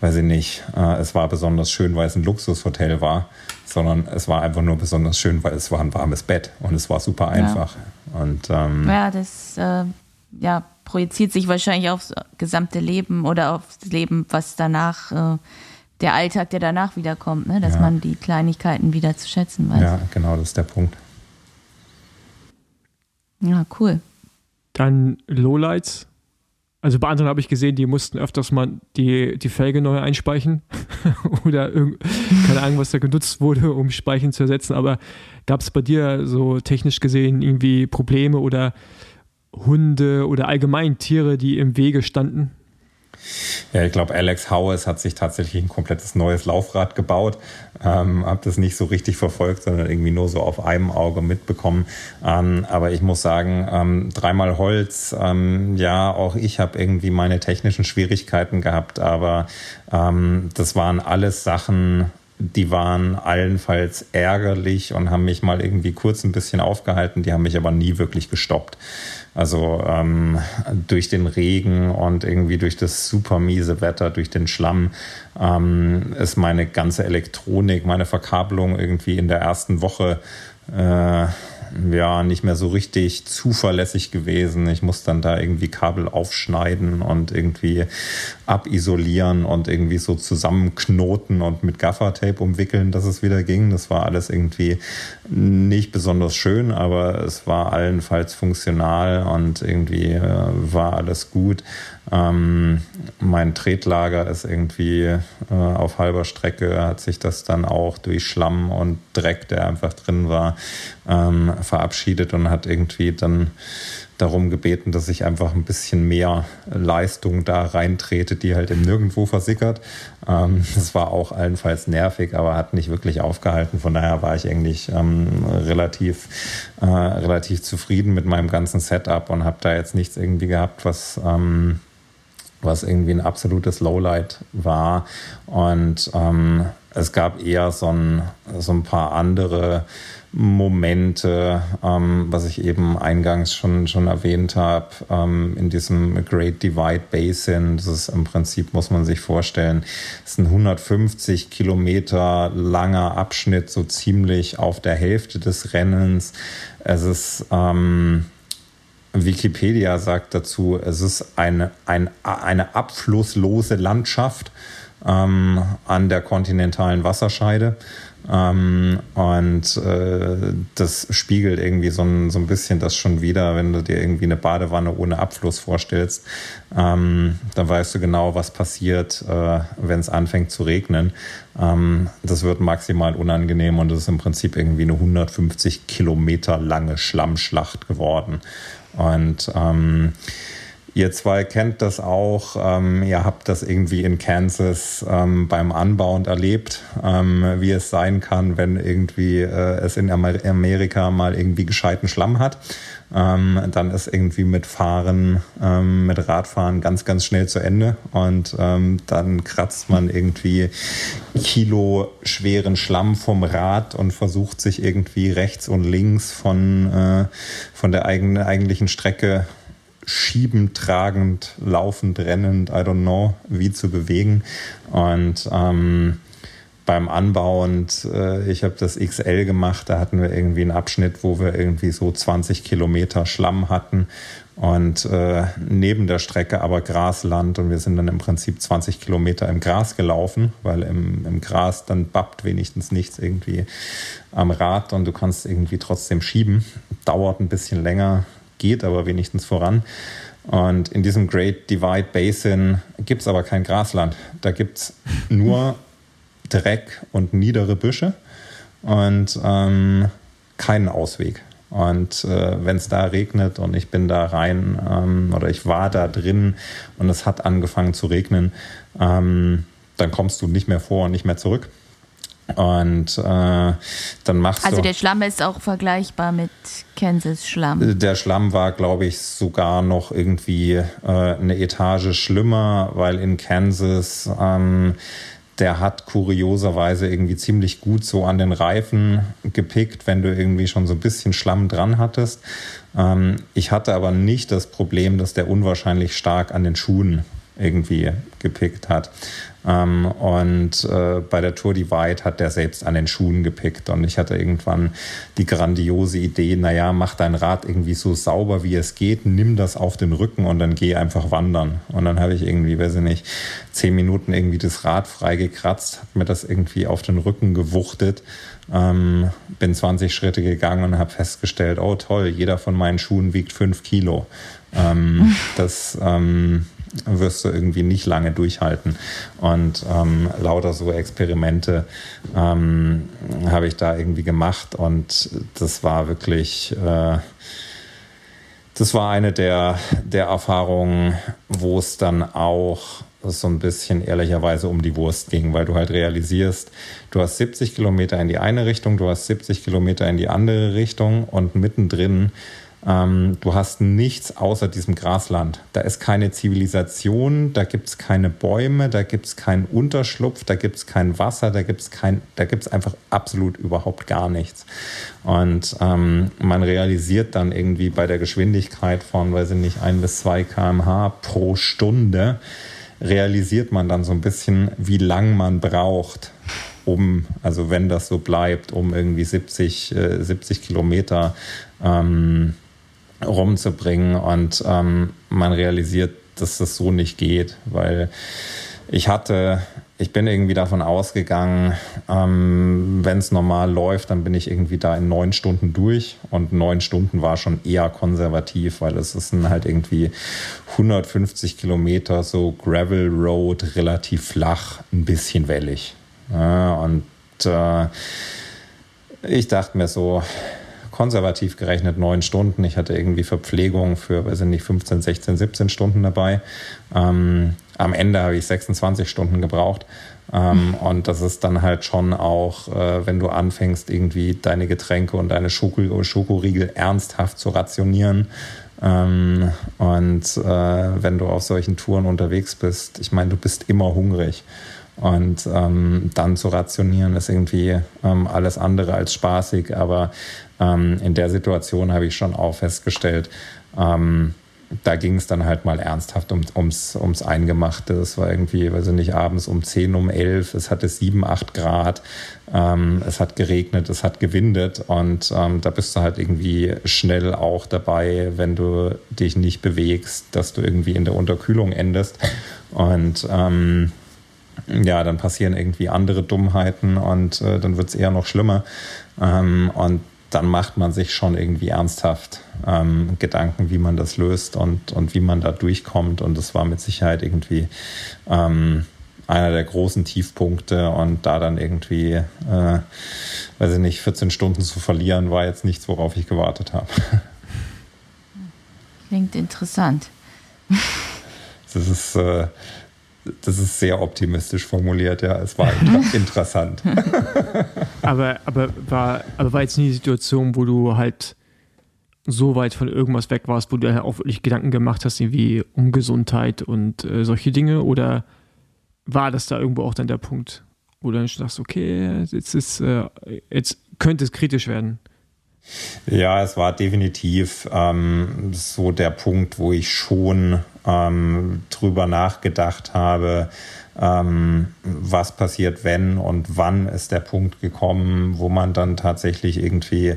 weiß ich nicht, äh, es war besonders schön, weil es ein Luxushotel war, sondern es war einfach nur besonders schön, weil es war ein warmes Bett und es war super einfach. Ja. Und, ähm,
ja, das äh, ja, projiziert sich wahrscheinlich aufs gesamte Leben oder aufs Leben, was danach, äh, der Alltag, der danach wiederkommt, ne? dass ja. man die Kleinigkeiten wieder zu schätzen weiß.
Ja, genau, das ist der Punkt.
Ja, cool.
Dann Lowlights also bei anderen habe ich gesehen, die mussten öfters mal die, die Felge neu einspeichen oder keine Ahnung, was da genutzt wurde, um Speichen zu ersetzen. Aber gab es bei dir so technisch gesehen irgendwie Probleme oder Hunde oder allgemein Tiere, die im Wege standen?
Ja, ich glaube, Alex Howes hat sich tatsächlich ein komplettes neues Laufrad gebaut. Ähm, habe das nicht so richtig verfolgt, sondern irgendwie nur so auf einem Auge mitbekommen. Ähm, aber ich muss sagen, ähm, dreimal Holz, ähm, ja, auch ich habe irgendwie meine technischen Schwierigkeiten gehabt, aber ähm, das waren alles Sachen, die waren allenfalls ärgerlich und haben mich mal irgendwie kurz ein bisschen aufgehalten, die haben mich aber nie wirklich gestoppt. Also ähm, durch den Regen und irgendwie durch das super miese Wetter, durch den Schlamm ähm, ist meine ganze Elektronik, meine Verkabelung irgendwie in der ersten Woche äh, ja nicht mehr so richtig zuverlässig gewesen. Ich muss dann da irgendwie Kabel aufschneiden und irgendwie abisolieren und irgendwie so zusammenknoten und mit Gaffertape umwickeln, dass es wieder ging. Das war alles irgendwie nicht besonders schön, aber es war allenfalls funktional und irgendwie äh, war alles gut. Ähm, mein Tretlager ist irgendwie äh, auf halber Strecke, hat sich das dann auch durch Schlamm und Dreck, der einfach drin war, ähm, verabschiedet und hat irgendwie dann darum gebeten, dass ich einfach ein bisschen mehr Leistung da reintrete, die halt im Nirgendwo versickert. Ähm, das war auch allenfalls nervig, aber hat nicht wirklich aufgehalten. Von daher war ich eigentlich ähm, relativ, äh, relativ zufrieden mit meinem ganzen Setup und habe da jetzt nichts irgendwie gehabt, was ähm, was irgendwie ein absolutes Lowlight war. Und ähm, es gab eher so ein, so ein paar andere Momente, ähm, was ich eben eingangs schon, schon erwähnt habe, ähm, in diesem Great Divide Basin. Das ist im Prinzip, muss man sich vorstellen, ist ein 150 Kilometer langer Abschnitt, so ziemlich auf der Hälfte des Rennens. Es ist, ähm, Wikipedia sagt dazu, es ist eine, ein, eine abflusslose Landschaft ähm, an der kontinentalen Wasserscheide. Ähm, und äh, das spiegelt irgendwie so ein, so ein bisschen das schon wieder, wenn du dir irgendwie eine Badewanne ohne Abfluss vorstellst, ähm, dann weißt du genau, was passiert, äh, wenn es anfängt zu regnen. Ähm, das wird maximal unangenehm und es ist im Prinzip irgendwie eine 150 Kilometer lange Schlammschlacht geworden. Und ähm, Ihr zwei kennt das auch. Ähm, ihr habt das irgendwie in Kansas ähm, beim Anbauen erlebt, ähm, wie es sein kann, wenn irgendwie äh, es in Amer Amerika mal irgendwie gescheiten Schlamm hat. Ähm, dann ist irgendwie mit Fahren, ähm, mit Radfahren ganz, ganz schnell zu Ende. Und ähm, dann kratzt man irgendwie Kilo schweren Schlamm vom Rad und versucht sich irgendwie rechts und links von, äh, von der eigenen, eigentlichen Strecke schiebend, tragend, laufend, rennend, I don't know, wie zu bewegen. Und ähm, beim Anbau und äh, ich habe das XL gemacht, da hatten wir irgendwie einen Abschnitt, wo wir irgendwie so 20 Kilometer Schlamm hatten und äh, neben der Strecke aber Grasland und wir sind dann im Prinzip 20 Kilometer im Gras gelaufen, weil im, im Gras dann bappt wenigstens nichts irgendwie am Rad und du kannst irgendwie trotzdem schieben. Dauert ein bisschen länger, geht aber wenigstens voran. Und in diesem Great Divide Basin gibt es aber kein Grasland. Da gibt es nur Dreck und niedere Büsche und ähm, keinen Ausweg. Und äh, wenn es da regnet und ich bin da rein ähm, oder ich war da drin und es hat angefangen zu regnen, ähm, dann kommst du nicht mehr vor und nicht mehr zurück. Und äh, dann machst
also
du.
Also der Schlamm ist auch vergleichbar mit Kansas Schlamm.
Der Schlamm war, glaube ich, sogar noch irgendwie äh, eine Etage schlimmer, weil in Kansas ähm, der hat kurioserweise irgendwie ziemlich gut so an den Reifen gepickt, wenn du irgendwie schon so ein bisschen Schlamm dran hattest. Ähm, ich hatte aber nicht das Problem, dass der unwahrscheinlich stark an den Schuhen irgendwie gepickt hat. Ähm, und äh, bei der Tour Divide hat der selbst an den Schuhen gepickt. Und ich hatte irgendwann die grandiose Idee, naja, mach dein Rad irgendwie so sauber wie es geht, nimm das auf den Rücken und dann geh einfach wandern. Und dann habe ich irgendwie, weiß ich nicht, zehn Minuten irgendwie das Rad freigekratzt, habe mir das irgendwie auf den Rücken gewuchtet, ähm, bin 20 Schritte gegangen und habe festgestellt, oh toll, jeder von meinen Schuhen wiegt fünf Kilo. Ähm, das ähm, wirst du irgendwie nicht lange durchhalten. Und ähm, lauter so Experimente ähm, habe ich da irgendwie gemacht und das war wirklich, äh, das war eine der, der Erfahrungen, wo es dann auch so ein bisschen ehrlicherweise um die Wurst ging, weil du halt realisierst, du hast 70 Kilometer in die eine Richtung, du hast 70 Kilometer in die andere Richtung und mittendrin ähm, du hast nichts außer diesem Grasland. Da ist keine Zivilisation, da gibt es keine Bäume, da gibt es keinen Unterschlupf, da gibt es kein Wasser, da gibt es einfach absolut überhaupt gar nichts. Und ähm, man realisiert dann irgendwie bei der Geschwindigkeit von, weiß ich nicht, ein bis zwei kmh pro Stunde, realisiert man dann so ein bisschen, wie lang man braucht, um, also wenn das so bleibt, um irgendwie 70, äh, 70 Kilometer ähm, rumzubringen. Und ähm, man realisiert, dass das so nicht geht, weil ich hatte, ich bin irgendwie davon ausgegangen, ähm, wenn es normal läuft, dann bin ich irgendwie da in neun Stunden durch. Und neun Stunden war schon eher konservativ, weil es ist halt irgendwie 150 Kilometer so Gravel Road, relativ flach, ein bisschen wellig. Ja, und äh, ich dachte mir so, konservativ gerechnet neun Stunden. Ich hatte irgendwie Verpflegung für, weiß ich nicht, 15, 16, 17 Stunden dabei. Ähm, am Ende habe ich 26 Stunden gebraucht. Ähm, mhm. Und das ist dann halt schon auch, äh, wenn du anfängst, irgendwie deine Getränke und deine Schoko Schokoriegel ernsthaft zu rationieren. Ähm, und äh, wenn du auf solchen Touren unterwegs bist, ich meine, du bist immer hungrig. Und ähm, dann zu rationieren ist irgendwie ähm, alles andere als spaßig. Aber ähm, in der Situation habe ich schon auch festgestellt, ähm, da ging es dann halt mal ernsthaft um, ums, ums Eingemachte. Es war irgendwie, weiß ich nicht, abends um 10, um 11, es hatte 7, 8 Grad, ähm, es hat geregnet, es hat gewindet und ähm, da bist du halt irgendwie schnell auch dabei, wenn du dich nicht bewegst, dass du irgendwie in der Unterkühlung endest. Und ähm, ja, dann passieren irgendwie andere Dummheiten und äh, dann wird es eher noch schlimmer. Ähm, und dann macht man sich schon irgendwie ernsthaft ähm, Gedanken, wie man das löst und, und wie man da durchkommt. Und das war mit Sicherheit irgendwie ähm, einer der großen Tiefpunkte. Und da dann irgendwie, äh, weiß ich nicht, 14 Stunden zu verlieren, war jetzt nichts, worauf ich gewartet habe.
Klingt interessant.
Das ist, äh, das ist sehr optimistisch formuliert, ja. Es war interessant.
aber, aber, war, aber war jetzt nie die Situation, wo du halt so weit von irgendwas weg warst, wo du halt auch wirklich Gedanken gemacht hast, wie um Gesundheit und äh, solche Dinge? Oder war das da irgendwo auch dann der Punkt, wo du dann sagst, okay, jetzt ist, äh, jetzt könnte es kritisch werden?
Ja, es war definitiv ähm, so der Punkt, wo ich schon ähm, drüber nachgedacht habe, ähm, was passiert, wenn und wann ist der Punkt gekommen, wo man dann tatsächlich irgendwie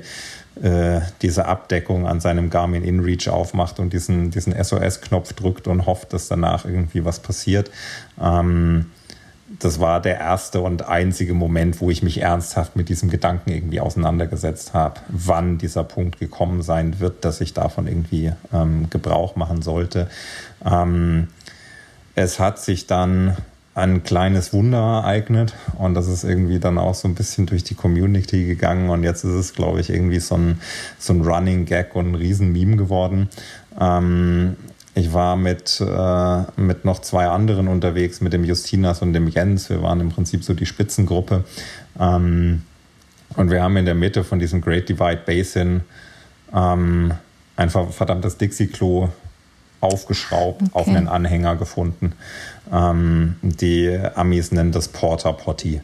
äh, diese Abdeckung an seinem Garmin InReach aufmacht und diesen, diesen SOS-Knopf drückt und hofft, dass danach irgendwie was passiert. Ähm, das war der erste und einzige Moment, wo ich mich ernsthaft mit diesem Gedanken irgendwie auseinandergesetzt habe, wann dieser Punkt gekommen sein wird, dass ich davon irgendwie ähm, Gebrauch machen sollte. Ähm, es hat sich dann ein kleines Wunder ereignet und das ist irgendwie dann auch so ein bisschen durch die Community gegangen und jetzt ist es, glaube ich, irgendwie so ein, so ein Running Gag und ein Riesen-Meme geworden. Ähm, ich war mit, äh, mit noch zwei anderen unterwegs, mit dem Justinas und dem Jens. Wir waren im Prinzip so die Spitzengruppe. Ähm, und wir haben in der Mitte von diesem Great Divide Basin ähm, ein verdammtes Dixie-Klo aufgeschraubt, okay. auf einen Anhänger gefunden. Ähm, die Amis nennen das Porter Potty.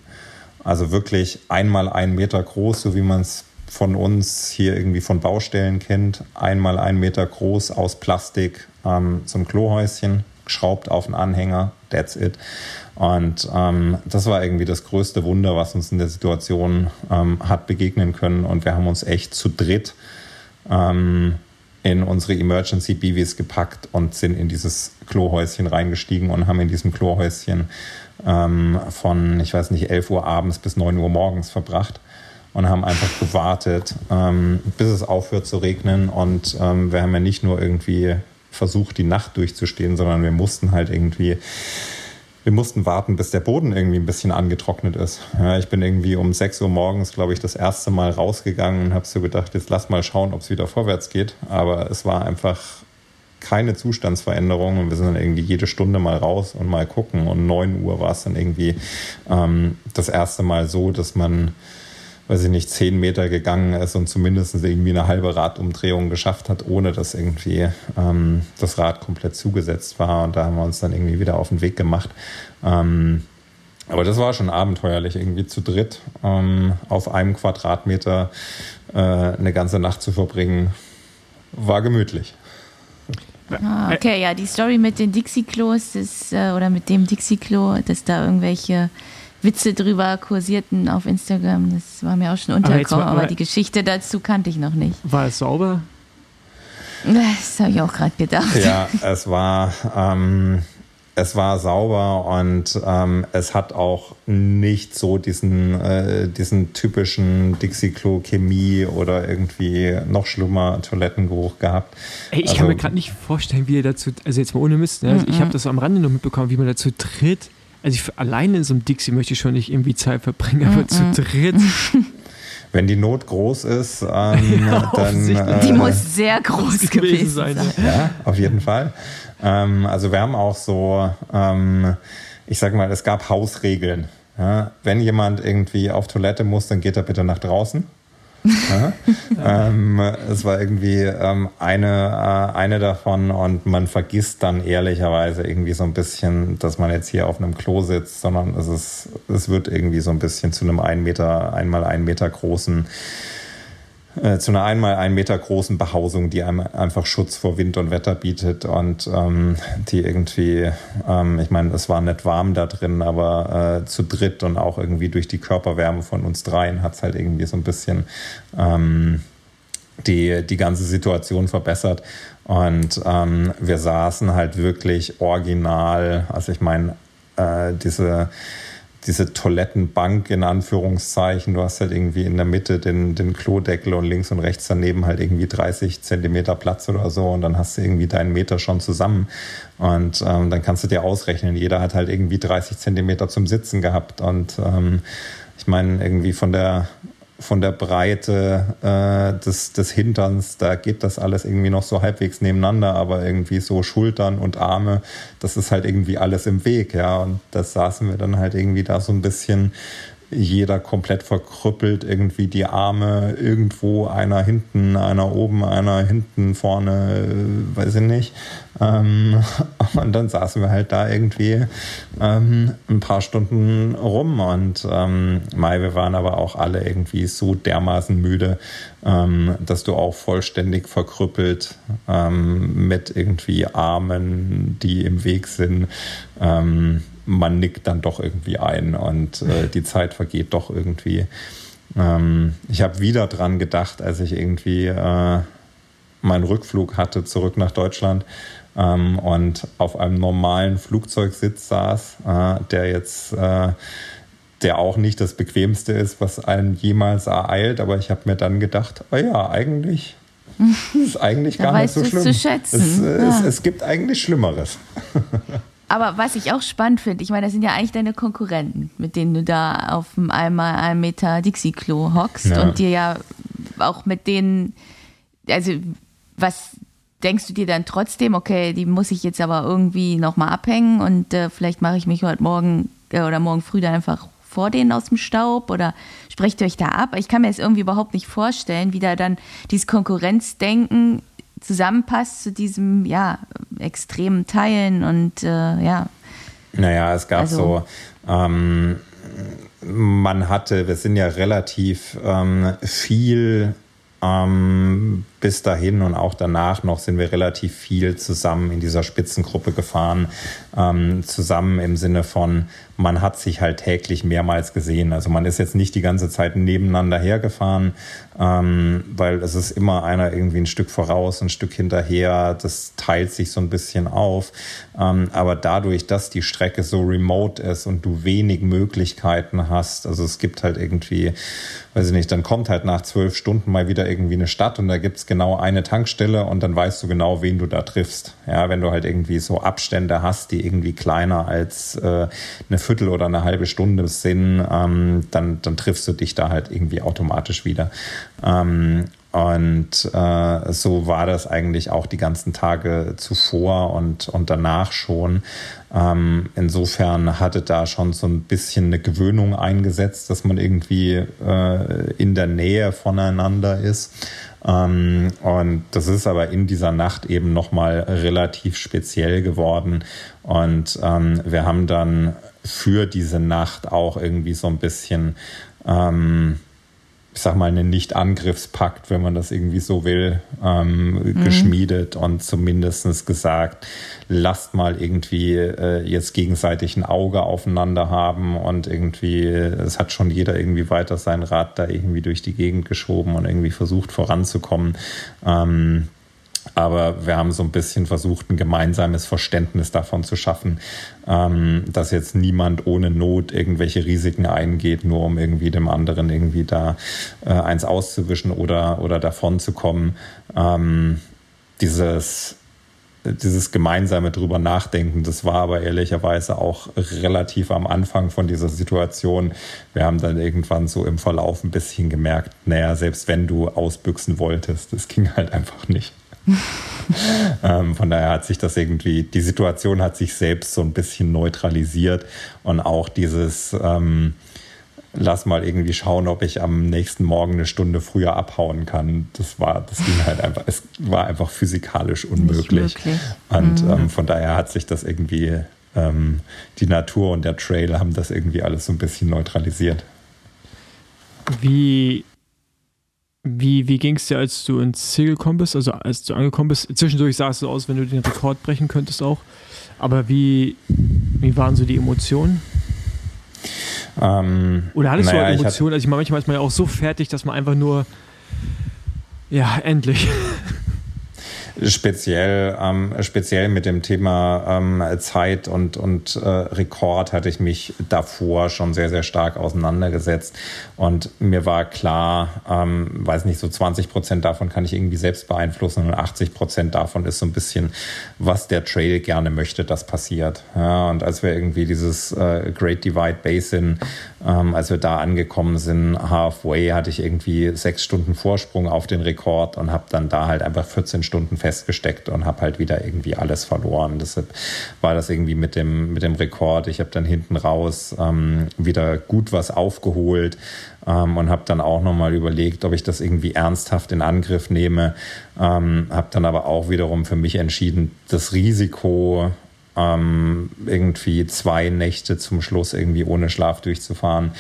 Also wirklich einmal einen Meter groß, so wie man es von uns hier irgendwie von Baustellen kennt. Einmal einen Meter groß aus Plastik ähm, zum Klohäuschen, geschraubt auf den Anhänger, that's it. Und ähm, das war irgendwie das größte Wunder, was uns in der Situation ähm, hat begegnen können. Und wir haben uns echt zu dritt ähm, in unsere Emergency BVs gepackt und sind in dieses Klohäuschen reingestiegen und haben in diesem Klohäuschen ähm, von, ich weiß nicht, 11 Uhr abends bis 9 Uhr morgens verbracht und haben einfach gewartet, ähm, bis es aufhört zu regnen. Und ähm, wir haben ja nicht nur irgendwie versucht, die Nacht durchzustehen, sondern wir mussten halt irgendwie wir mussten warten, bis der Boden irgendwie ein bisschen angetrocknet ist. Ja, ich bin irgendwie um 6 Uhr morgens, glaube ich, das erste Mal rausgegangen und habe so gedacht, jetzt lass mal schauen, ob es wieder vorwärts geht. Aber es war einfach keine Zustandsveränderung und wir sind dann irgendwie jede Stunde mal raus und mal gucken. Und 9 Uhr war es dann irgendwie ähm, das erste Mal so, dass man weiß ich nicht, zehn Meter gegangen ist und zumindest irgendwie eine halbe Radumdrehung geschafft hat, ohne dass irgendwie ähm, das Rad komplett zugesetzt war. Und da haben wir uns dann irgendwie wieder auf den Weg gemacht. Ähm, aber das war schon abenteuerlich, irgendwie zu dritt ähm, auf einem Quadratmeter äh, eine ganze Nacht zu verbringen. War gemütlich.
Ah, okay, ja, die Story mit den Dixie-Klos äh, oder mit dem Dixie-Klo, dass da irgendwelche Witze drüber kursierten auf Instagram. Das war mir auch schon untergekommen, aber, aber, die Geschichte dazu kannte ich noch nicht.
War es sauber?
Das habe ich auch gerade gedacht.
Ja, es war, ähm, es war sauber und ähm, es hat auch nicht so diesen, äh, diesen typischen Dixie-Klo-Chemie oder irgendwie noch schlimmer Toilettengeruch gehabt.
Ey, ich also, kann mir gerade nicht vorstellen, wie ihr dazu, also jetzt mal ohne Mist, ne? also ich habe das so am Rande nur mitbekommen, wie man dazu tritt also ich, alleine in so einem Dixie möchte ich schon nicht irgendwie Zeit verbringen, aber mm -mm. zu dritt.
Wenn die Not groß ist, ähm, ja, dann.
Äh, die muss sehr groß gewesen sein. sein.
Ja, auf jeden Fall. Ähm, also wir haben auch so, ähm, ich sag mal, es gab Hausregeln. Ja? Wenn jemand irgendwie auf Toilette muss, dann geht er bitte nach draußen. Ähm, es war irgendwie ähm, eine, äh, eine davon und man vergisst dann ehrlicherweise irgendwie so ein bisschen, dass man jetzt hier auf einem Klo sitzt, sondern es ist, es wird irgendwie so ein bisschen zu einem ein Meter, einmal ein Meter großen äh, zu einer einmal einen Meter großen Behausung, die einem einfach Schutz vor Wind und Wetter bietet und ähm, die irgendwie, ähm, ich meine, es war nicht warm da drin, aber äh, zu dritt und auch irgendwie durch die Körperwärme von uns dreien hat es halt irgendwie so ein bisschen ähm, die, die ganze Situation verbessert. Und ähm, wir saßen halt wirklich original, also ich meine, äh, diese diese Toilettenbank in Anführungszeichen. Du hast halt irgendwie in der Mitte den, den Klodeckel und links und rechts daneben halt irgendwie 30 Zentimeter Platz oder so und dann hast du irgendwie deinen Meter schon zusammen. Und ähm, dann kannst du dir ausrechnen, jeder hat halt irgendwie 30 Zentimeter zum Sitzen gehabt. Und ähm, ich meine, irgendwie von der von der Breite äh, des, des Hinterns, da geht das alles irgendwie noch so halbwegs nebeneinander, aber irgendwie so Schultern und Arme, das ist halt irgendwie alles im Weg, ja. Und das saßen wir dann halt irgendwie da so ein bisschen jeder komplett verkrüppelt, irgendwie die Arme irgendwo, einer hinten, einer oben, einer hinten, vorne, äh, weiß ich nicht. Ähm, und dann saßen wir halt da irgendwie ähm, ein paar Stunden rum und ähm, Mai, wir waren aber auch alle irgendwie so dermaßen müde, ähm, dass du auch vollständig verkrüppelt ähm, mit irgendwie Armen, die im Weg sind, ähm, man nickt dann doch irgendwie ein und äh, die Zeit vergeht doch irgendwie. Ähm, ich habe wieder dran gedacht, als ich irgendwie äh, meinen Rückflug hatte zurück nach Deutschland ähm, und auf einem normalen Flugzeugsitz saß, äh, der jetzt äh, der auch nicht das bequemste ist, was einen jemals ereilt, aber ich habe mir dann gedacht, oh ja, eigentlich ist eigentlich gar nicht so schlimm. Es, äh, ja. es, es gibt eigentlich Schlimmeres.
Aber was ich auch spannend finde, ich meine, das sind ja eigentlich deine Konkurrenten, mit denen du da auf einem einmal einen Meter Dixie-Klo hockst ja. und dir ja auch mit denen, also was denkst du dir dann trotzdem, okay, die muss ich jetzt aber irgendwie nochmal abhängen und äh, vielleicht mache ich mich heute Morgen äh, oder morgen früh dann einfach vor denen aus dem Staub oder sprecht ihr euch da ab? Ich kann mir das irgendwie überhaupt nicht vorstellen, wie da dann dieses Konkurrenzdenken zusammenpasst zu diesem, ja, extremen Teilen und äh, ja.
Naja, es gab also, so, ähm, man hatte, wir sind ja relativ ähm, viel ähm, bis dahin und auch danach noch sind wir relativ viel zusammen in dieser Spitzengruppe gefahren. Ähm, zusammen im Sinne von, man hat sich halt täglich mehrmals gesehen. Also man ist jetzt nicht die ganze Zeit nebeneinander hergefahren, ähm, weil es ist immer einer irgendwie ein Stück voraus, ein Stück hinterher. Das teilt sich so ein bisschen auf. Ähm, aber dadurch, dass die Strecke so remote ist und du wenig Möglichkeiten hast, also es gibt halt irgendwie, weiß ich nicht, dann kommt halt nach zwölf Stunden mal wieder irgendwie eine Stadt und da gibt es genau eine Tankstelle und dann weißt du genau, wen du da triffst. Ja, wenn du halt irgendwie so Abstände hast, die irgendwie kleiner als äh, eine Viertel oder eine halbe Stunde sind, ähm, dann, dann triffst du dich da halt irgendwie automatisch wieder. Ähm, und äh, so war das eigentlich auch die ganzen Tage zuvor und, und danach schon. Ähm, insofern hatte da schon so ein bisschen eine Gewöhnung eingesetzt, dass man irgendwie äh, in der Nähe voneinander ist. Ähm, und das ist aber in dieser Nacht eben nochmal relativ speziell geworden. Und ähm, wir haben dann für diese Nacht auch irgendwie so ein bisschen ähm, ich sag mal, einen Nicht-Angriffspakt, wenn man das irgendwie so will, ähm, mhm. geschmiedet und zumindest gesagt, lasst mal irgendwie äh, jetzt gegenseitig ein Auge aufeinander haben und irgendwie, es hat schon jeder irgendwie weiter sein Rad da irgendwie durch die Gegend geschoben und irgendwie versucht voranzukommen. Ähm, aber wir haben so ein bisschen versucht, ein gemeinsames Verständnis davon zu schaffen, ähm, dass jetzt niemand ohne Not irgendwelche Risiken eingeht, nur um irgendwie dem anderen irgendwie da äh, eins auszuwischen oder, oder davon zu kommen. Ähm, dieses, dieses gemeinsame drüber nachdenken, das war aber ehrlicherweise auch relativ am Anfang von dieser Situation. Wir haben dann irgendwann so im Verlauf ein bisschen gemerkt, naja, selbst wenn du ausbüchsen wolltest, das ging halt einfach nicht. ähm, von daher hat sich das irgendwie, die Situation hat sich selbst so ein bisschen neutralisiert und auch dieses, ähm, lass mal irgendwie schauen, ob ich am nächsten Morgen eine Stunde früher abhauen kann. Das war, das ging halt einfach, es war einfach physikalisch unmöglich. Und mhm. ähm, von daher hat sich das irgendwie, ähm, die Natur und der Trail haben das irgendwie alles so ein bisschen neutralisiert.
Wie wie, wie ging es dir, als du ins Ziel gekommen bist, also als du angekommen bist? Zwischendurch sah es so aus, wenn du den Rekord brechen könntest auch. Aber wie, wie waren so die Emotionen? Ähm, Oder hattest naja, du auch Emotionen? Also ich meine, manchmal ist man ja auch so fertig, dass man einfach nur, ja, endlich.
Speziell, ähm, speziell mit dem Thema ähm, Zeit und, und äh, Rekord hatte ich mich davor schon sehr, sehr stark auseinandergesetzt. Und mir war klar, ähm, weiß nicht, so 20 Prozent davon kann ich irgendwie selbst beeinflussen und 80 Prozent davon ist so ein bisschen, was der Trail gerne möchte, dass passiert. Ja, und als wir irgendwie dieses äh, Great Divide Basin, ähm, als wir da angekommen sind, halfway, hatte ich irgendwie sechs Stunden Vorsprung auf den Rekord und habe dann da halt einfach 14 Stunden fest festgesteckt und habe halt wieder irgendwie alles verloren. Deshalb war das irgendwie mit dem, mit dem Rekord. Ich habe dann hinten raus ähm, wieder gut was aufgeholt ähm, und habe dann auch nochmal überlegt, ob ich das irgendwie ernsthaft in Angriff nehme. Ähm, habe dann aber auch wiederum für mich entschieden, das Risiko ähm, irgendwie zwei Nächte zum Schluss irgendwie ohne Schlaf durchzufahren,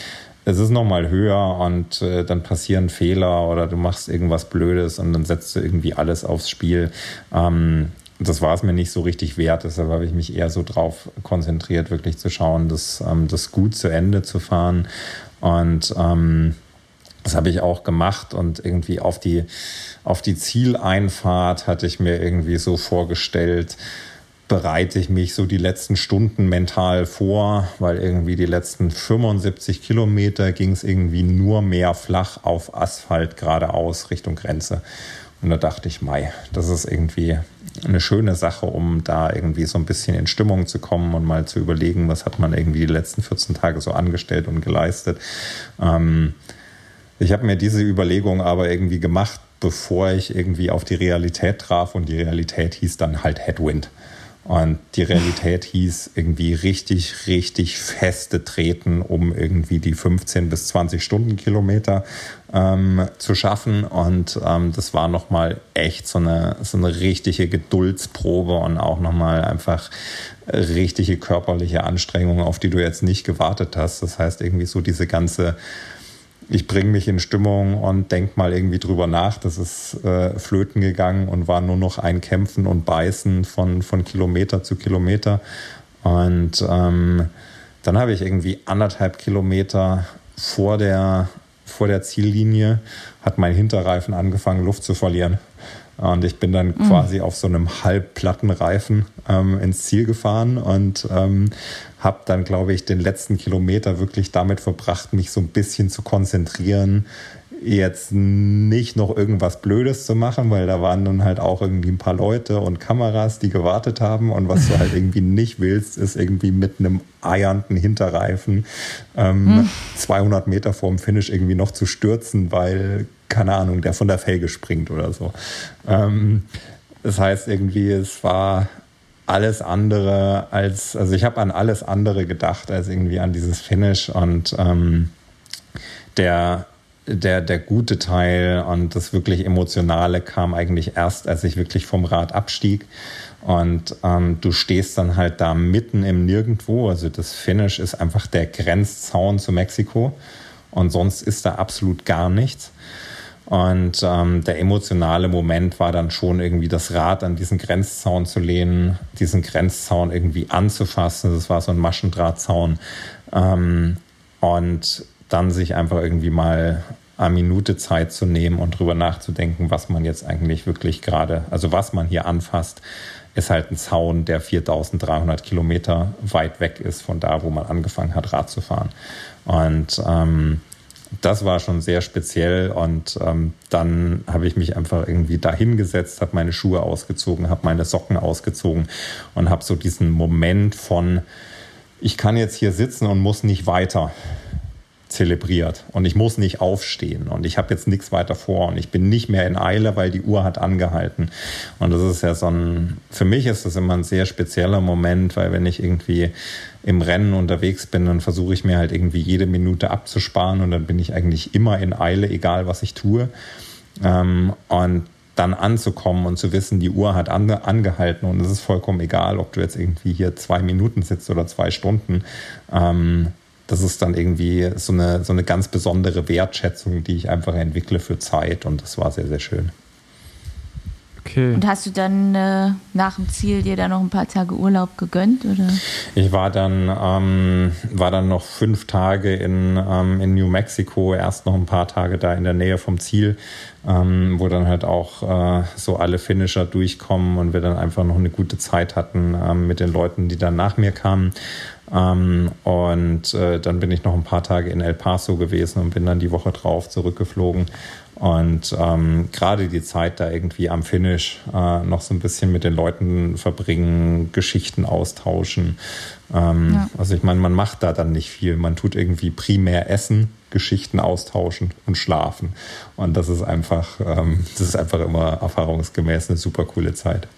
es ist nochmal höher und äh, dann passieren Fehler oder du machst irgendwas Blödes und dann setzt du irgendwie alles aufs Spiel. Ähm, das war es mir nicht so richtig wert, deshalb habe ich mich eher so drauf konzentriert, wirklich zu schauen, das, ähm, das gut zu Ende zu fahren. Und ähm, das habe ich auch gemacht und irgendwie auf die, auf die Zieleinfahrt hatte ich mir irgendwie so vorgestellt, bereite ich mich so die letzten Stunden mental vor, weil irgendwie die letzten 75 Kilometer ging es irgendwie nur mehr flach auf Asphalt geradeaus Richtung Grenze. Und da dachte ich, Mai, das ist irgendwie eine schöne Sache, um da irgendwie so ein bisschen in Stimmung zu kommen und mal zu überlegen, was hat man irgendwie die letzten 14 Tage so angestellt und geleistet. Ähm, ich habe mir diese Überlegung aber irgendwie gemacht, bevor ich irgendwie auf die Realität traf und die Realität hieß dann halt Headwind. Und die Realität hieß irgendwie richtig, richtig feste Treten, um irgendwie die 15 bis 20 Stundenkilometer ähm, zu schaffen. Und ähm, das war nochmal echt so eine, so eine richtige Geduldsprobe und auch nochmal einfach richtige körperliche Anstrengung, auf die du jetzt nicht gewartet hast. Das heißt, irgendwie so diese ganze ich bringe mich in Stimmung und denke mal irgendwie drüber nach. Das ist äh, flöten gegangen und war nur noch ein Kämpfen und Beißen von, von Kilometer zu Kilometer. Und ähm, dann habe ich irgendwie anderthalb Kilometer vor der, vor der Ziellinie, hat mein Hinterreifen angefangen, Luft zu verlieren. Und ich bin dann mhm. quasi auf so einem halbplatten Reifen ähm, ins Ziel gefahren und ähm, habe dann, glaube ich, den letzten Kilometer wirklich damit verbracht, mich so ein bisschen zu konzentrieren, jetzt nicht noch irgendwas Blödes zu machen, weil da waren dann halt auch irgendwie ein paar Leute und Kameras, die gewartet haben. Und was du halt irgendwie nicht willst, ist irgendwie mit einem eiernden Hinterreifen ähm, hm. 200 Meter vorm Finish irgendwie noch zu stürzen, weil, keine Ahnung, der von der Felge springt oder so. Ähm, das heißt irgendwie, es war alles andere als, also ich habe an alles andere gedacht als irgendwie an dieses Finish und ähm, der der, der gute Teil und das wirklich Emotionale kam eigentlich erst, als ich wirklich vom Rad abstieg. Und ähm, du stehst dann halt da mitten im Nirgendwo. Also das Finish ist einfach der Grenzzaun zu Mexiko. Und sonst ist da absolut gar nichts. Und ähm, der emotionale Moment war dann schon irgendwie das Rad an diesen Grenzzaun zu lehnen, diesen Grenzzaun irgendwie anzufassen. Das war so ein Maschendrahtzaun. Ähm, und dann sich einfach irgendwie mal eine Minute Zeit zu nehmen und drüber nachzudenken, was man jetzt eigentlich wirklich gerade, also was man hier anfasst, ist halt ein Zaun, der 4300 Kilometer weit weg ist von da, wo man angefangen hat, Rad zu fahren. Und ähm, das war schon sehr speziell und ähm, dann habe ich mich einfach irgendwie dahingesetzt, habe meine Schuhe ausgezogen, habe meine Socken ausgezogen und habe so diesen Moment von, ich kann jetzt hier sitzen und muss nicht weiter zelebriert und ich muss nicht aufstehen und ich habe jetzt nichts weiter vor und ich bin nicht mehr in Eile, weil die Uhr hat angehalten. Und das ist ja so ein, für mich ist das immer ein sehr spezieller Moment, weil wenn ich irgendwie im Rennen unterwegs bin, dann versuche ich mir halt irgendwie jede Minute abzusparen und dann bin ich eigentlich immer in Eile, egal was ich tue. Ähm, und dann anzukommen und zu wissen, die Uhr hat ange angehalten und es ist vollkommen egal, ob du jetzt irgendwie hier zwei Minuten sitzt oder zwei Stunden. Ähm, das ist dann irgendwie so eine, so eine ganz besondere Wertschätzung, die ich einfach entwickle für Zeit und das war sehr, sehr schön.
Okay. Und hast du dann äh, nach dem Ziel dir da noch ein paar Tage Urlaub gegönnt? Oder?
Ich war dann, ähm, war dann noch fünf Tage in, ähm, in New Mexico, erst noch ein paar Tage da in der Nähe vom Ziel, ähm, wo dann halt auch äh, so alle Finisher durchkommen und wir dann einfach noch eine gute Zeit hatten ähm, mit den Leuten, die dann nach mir kamen. Ähm, und äh, dann bin ich noch ein paar Tage in El Paso gewesen und bin dann die Woche drauf zurückgeflogen. Und ähm, gerade die Zeit da irgendwie am Finish äh, noch so ein bisschen mit den Leuten verbringen, Geschichten austauschen. Ähm, ja. Also ich meine, man macht da dann nicht viel. Man tut irgendwie primär essen, Geschichten austauschen und schlafen. Und das ist einfach, ähm, das ist einfach immer erfahrungsgemäß eine super coole Zeit.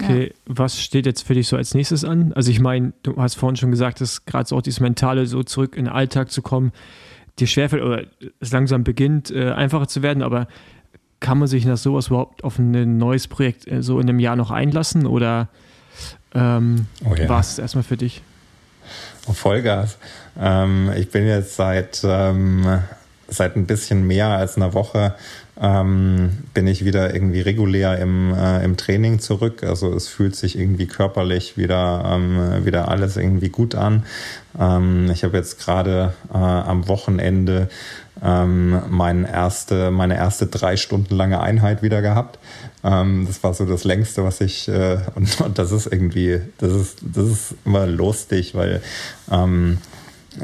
Okay, ja. was steht jetzt für dich so als nächstes an? Also ich meine, du hast vorhin schon gesagt, dass gerade so auch dieses Mentale, so zurück in den Alltag zu kommen, dir schwerfällt oder es langsam beginnt, äh, einfacher zu werden, aber kann man sich nach sowas überhaupt auf ein neues Projekt äh, so in einem Jahr noch einlassen oder ähm, oh ja. war es erstmal für dich?
Oh, Vollgas. Ähm, ich bin jetzt seit, ähm, seit ein bisschen mehr als einer Woche ähm, bin ich wieder irgendwie regulär im, äh, im Training zurück. Also es fühlt sich irgendwie körperlich wieder, ähm, wieder alles irgendwie gut an. Ähm, ich habe jetzt gerade äh, am Wochenende ähm, meine erste, meine erste drei Stunden lange Einheit wieder gehabt. Ähm, das war so das längste, was ich, äh, und, und, das ist irgendwie, das ist, das ist immer lustig, weil ähm,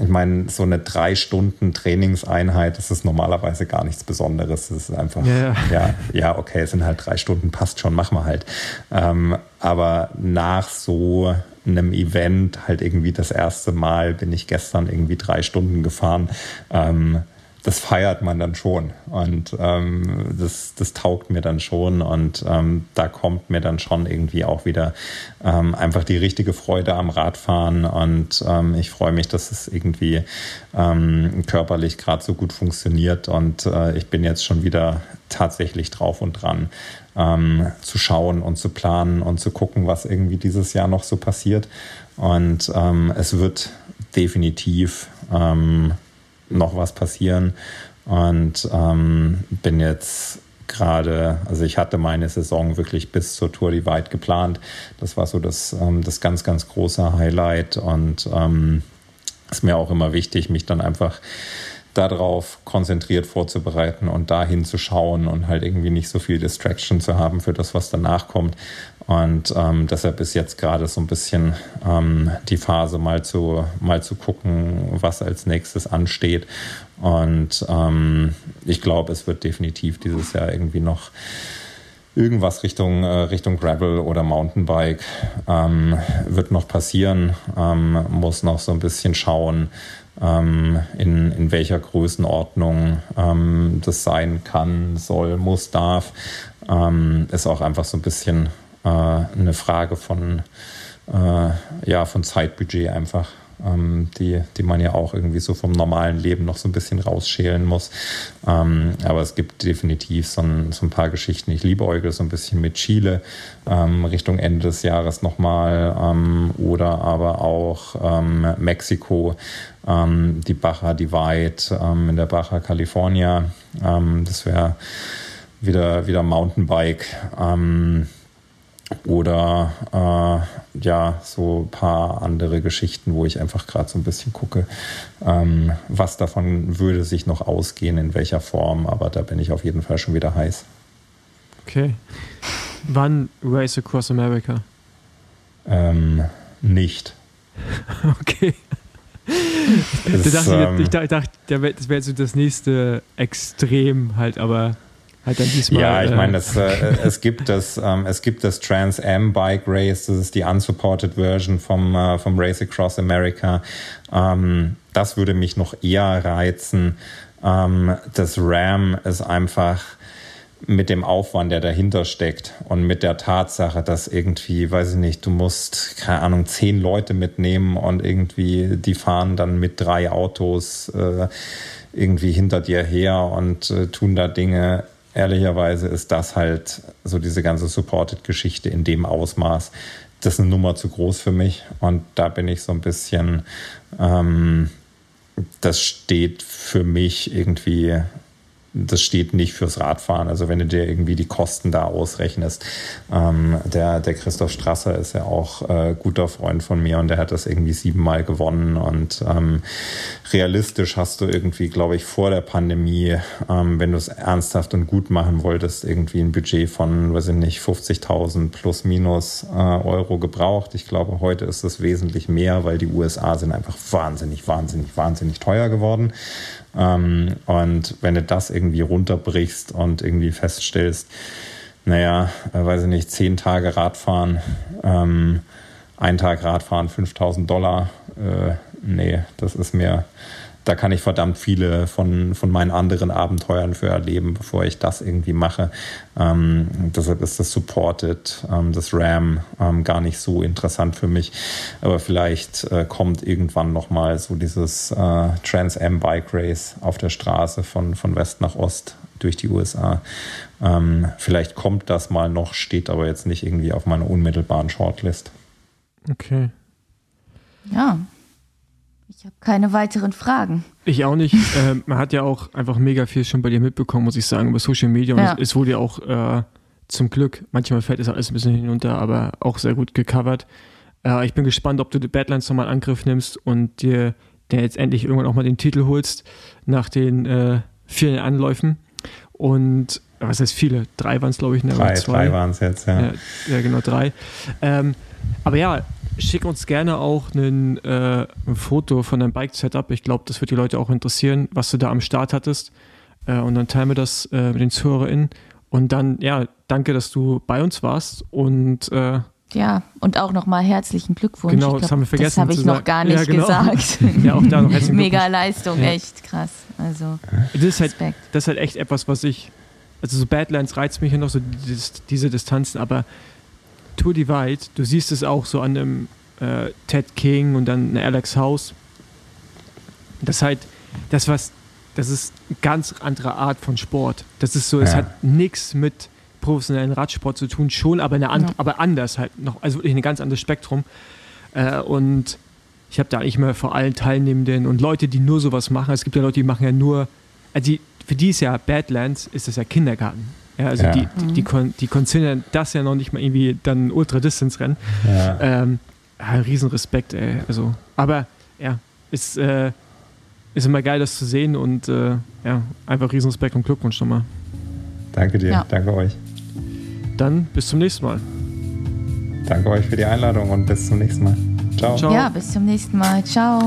ich meine, so eine drei Stunden Trainingseinheit, das ist normalerweise gar nichts Besonderes. Das ist einfach, yeah. ja, ja, okay, es sind halt drei Stunden, passt schon, machen wir halt. Ähm, aber nach so einem Event, halt irgendwie das erste Mal, bin ich gestern irgendwie drei Stunden gefahren. Ähm, das feiert man dann schon und ähm, das, das taugt mir dann schon und ähm, da kommt mir dann schon irgendwie auch wieder ähm, einfach die richtige Freude am Radfahren und ähm, ich freue mich, dass es irgendwie ähm, körperlich gerade so gut funktioniert und äh, ich bin jetzt schon wieder tatsächlich drauf und dran ähm, zu schauen und zu planen und zu gucken, was irgendwie dieses Jahr noch so passiert und es wird definitiv ähm, noch was passieren. Und ähm, bin jetzt gerade, also ich hatte meine Saison wirklich bis zur Tour Divide geplant. Das war so das, ähm, das ganz, ganz große Highlight und ähm, ist mir auch immer wichtig, mich dann einfach darauf konzentriert vorzubereiten und dahin zu schauen und halt irgendwie nicht so viel Distraction zu haben für das, was danach kommt. Und ähm, deshalb ist jetzt gerade so ein bisschen ähm, die Phase, mal zu, mal zu gucken, was als nächstes ansteht. Und ähm, ich glaube, es wird definitiv dieses Jahr irgendwie noch irgendwas Richtung, äh, Richtung Gravel oder Mountainbike ähm, wird noch passieren. Ähm, muss noch so ein bisschen schauen, ähm, in, in welcher Größenordnung ähm, das sein kann, soll, muss, darf. Ähm, ist auch einfach so ein bisschen äh, eine Frage von, äh, ja, von Zeitbudget einfach ähm, die, die man ja auch irgendwie so vom normalen Leben noch so ein bisschen rausschälen muss. Ähm, aber es gibt definitiv so ein, so ein paar Geschichten. Ich liebe Euge so ein bisschen mit Chile ähm, Richtung Ende des Jahres nochmal ähm, oder aber auch ähm, Mexiko, ähm, die Baja Divide in der Baja California. das wäre wieder, wieder Mountainbike. Ähm, oder äh, ja, so ein paar andere Geschichten, wo ich einfach gerade so ein bisschen gucke, ähm, was davon würde sich noch ausgehen, in welcher Form, aber da bin ich auf jeden Fall schon wieder heiß.
Okay. Wann Race Across America?
Ähm, nicht.
okay. Das, dachte, ähm, ich, dachte, das wäre so das nächste Extrem halt, aber Halt dann diesmal,
ja, ich meine, äh, äh, es gibt das, ähm, es gibt das Trans Am Bike Race, das ist die unsupported Version vom, äh, vom Race Across America. Ähm, das würde mich noch eher reizen. Ähm, das Ram ist einfach mit dem Aufwand, der dahinter steckt und mit der Tatsache, dass irgendwie, weiß ich nicht, du musst, keine Ahnung, zehn Leute mitnehmen und irgendwie, die fahren dann mit drei Autos äh, irgendwie hinter dir her und äh, tun da Dinge ehrlicherweise ist das halt so diese ganze Supported-Geschichte in dem Ausmaß. Das ist eine Nummer zu groß für mich und da bin ich so ein bisschen, ähm, das steht für mich irgendwie das steht nicht fürs Radfahren. Also wenn du dir irgendwie die Kosten da ausrechnest. Ähm, der, der Christoph Strasser ist ja auch äh, guter Freund von mir und der hat das irgendwie siebenmal gewonnen. Und ähm, realistisch hast du irgendwie, glaube ich, vor der Pandemie, ähm, wenn du es ernsthaft und gut machen wolltest, irgendwie ein Budget von, weiß ich nicht, 50.000 plus minus äh, Euro gebraucht. Ich glaube, heute ist es wesentlich mehr, weil die USA sind einfach wahnsinnig, wahnsinnig, wahnsinnig teuer geworden. Ähm, und wenn du das irgendwie runterbrichst und irgendwie feststellst, naja, äh, weiß ich nicht, zehn Tage Radfahren, ähm, ein Tag Radfahren, 5000 Dollar, äh, nee, das ist mir da kann ich verdammt viele von, von meinen anderen Abenteuern für erleben, bevor ich das irgendwie mache. Ähm, deshalb ist das Supported, ähm, das RAM ähm, gar nicht so interessant für mich. Aber vielleicht äh, kommt irgendwann nochmal so dieses äh, Trans Am Bike Race auf der Straße von, von West nach Ost durch die USA. Ähm, vielleicht kommt das mal noch, steht aber jetzt nicht irgendwie auf meiner unmittelbaren Shortlist.
Okay.
Ja, ich habe keine weiteren Fragen.
Ich auch nicht. äh, man hat ja auch einfach mega viel schon bei dir mitbekommen, muss ich sagen, über Social Media. Und ja. es, es, wurde ja auch äh, zum Glück, manchmal fällt es alles ein bisschen hinunter, aber auch sehr gut gecovert. Äh, ich bin gespannt, ob du die Badlands nochmal in Angriff nimmst und dir der jetzt endlich irgendwann auch mal den Titel holst nach den äh, vielen Anläufen. Und was heißt viele? Drei waren es, glaube ich. Ne?
Drei, drei waren es jetzt, ja.
ja. ja. genau, drei. Ähm, aber ja, schick uns gerne auch einen, äh, ein Foto von deinem Bike-Setup. Ich glaube, das wird die Leute auch interessieren, was du da am Start hattest. Äh, und dann teilen wir das äh, mit den ZuhörerInnen. Und dann, ja, danke, dass du bei uns warst. Und äh,
ja, und auch nochmal herzlichen Glückwunsch.
Genau, glaub, das haben wir vergessen. Das
habe ich noch gar nicht ja, genau. gesagt.
ja, auch da noch herzlichen
Mega Leistung, ja. echt krass. Also,
das ist, halt, das ist halt echt etwas, was ich, also so Badlands reizt mich ja noch so diese Distanzen, aber Tour Divide, du siehst es auch so an einem äh, Ted King und dann Alex House. Das ist halt, das was, das ist eine ganz andere Art von Sport. Das ist so, ja. es hat nichts mit professionellen Radsport zu tun, schon, aber, eine and, ja. aber anders halt noch, also wirklich ein ganz anderes Spektrum. Äh, und ich habe da eigentlich mal vor allen Teilnehmenden und Leute, die nur sowas machen. Es gibt ja Leute, die machen ja nur, also die, für die ist ja Badlands, ist das ja Kindergarten. Ja, also ja. die, die, die, kon die das ja noch nicht mal irgendwie dann Ultra-Distance-Rennen. Ja. Ähm, ja, Riesenrespekt, ey. Also, aber ja, ist, äh, ist immer geil, das zu sehen und äh, ja, einfach Riesenrespekt und Glückwunsch nochmal.
Danke dir,
Ja.
danke euch.
Dann bis zum nächsten Mal.
Danke euch für die Einladung und bis zum nächsten Mal. Ciao.
Ciao.
Ja, bis zum nächsten Mal. Ciao.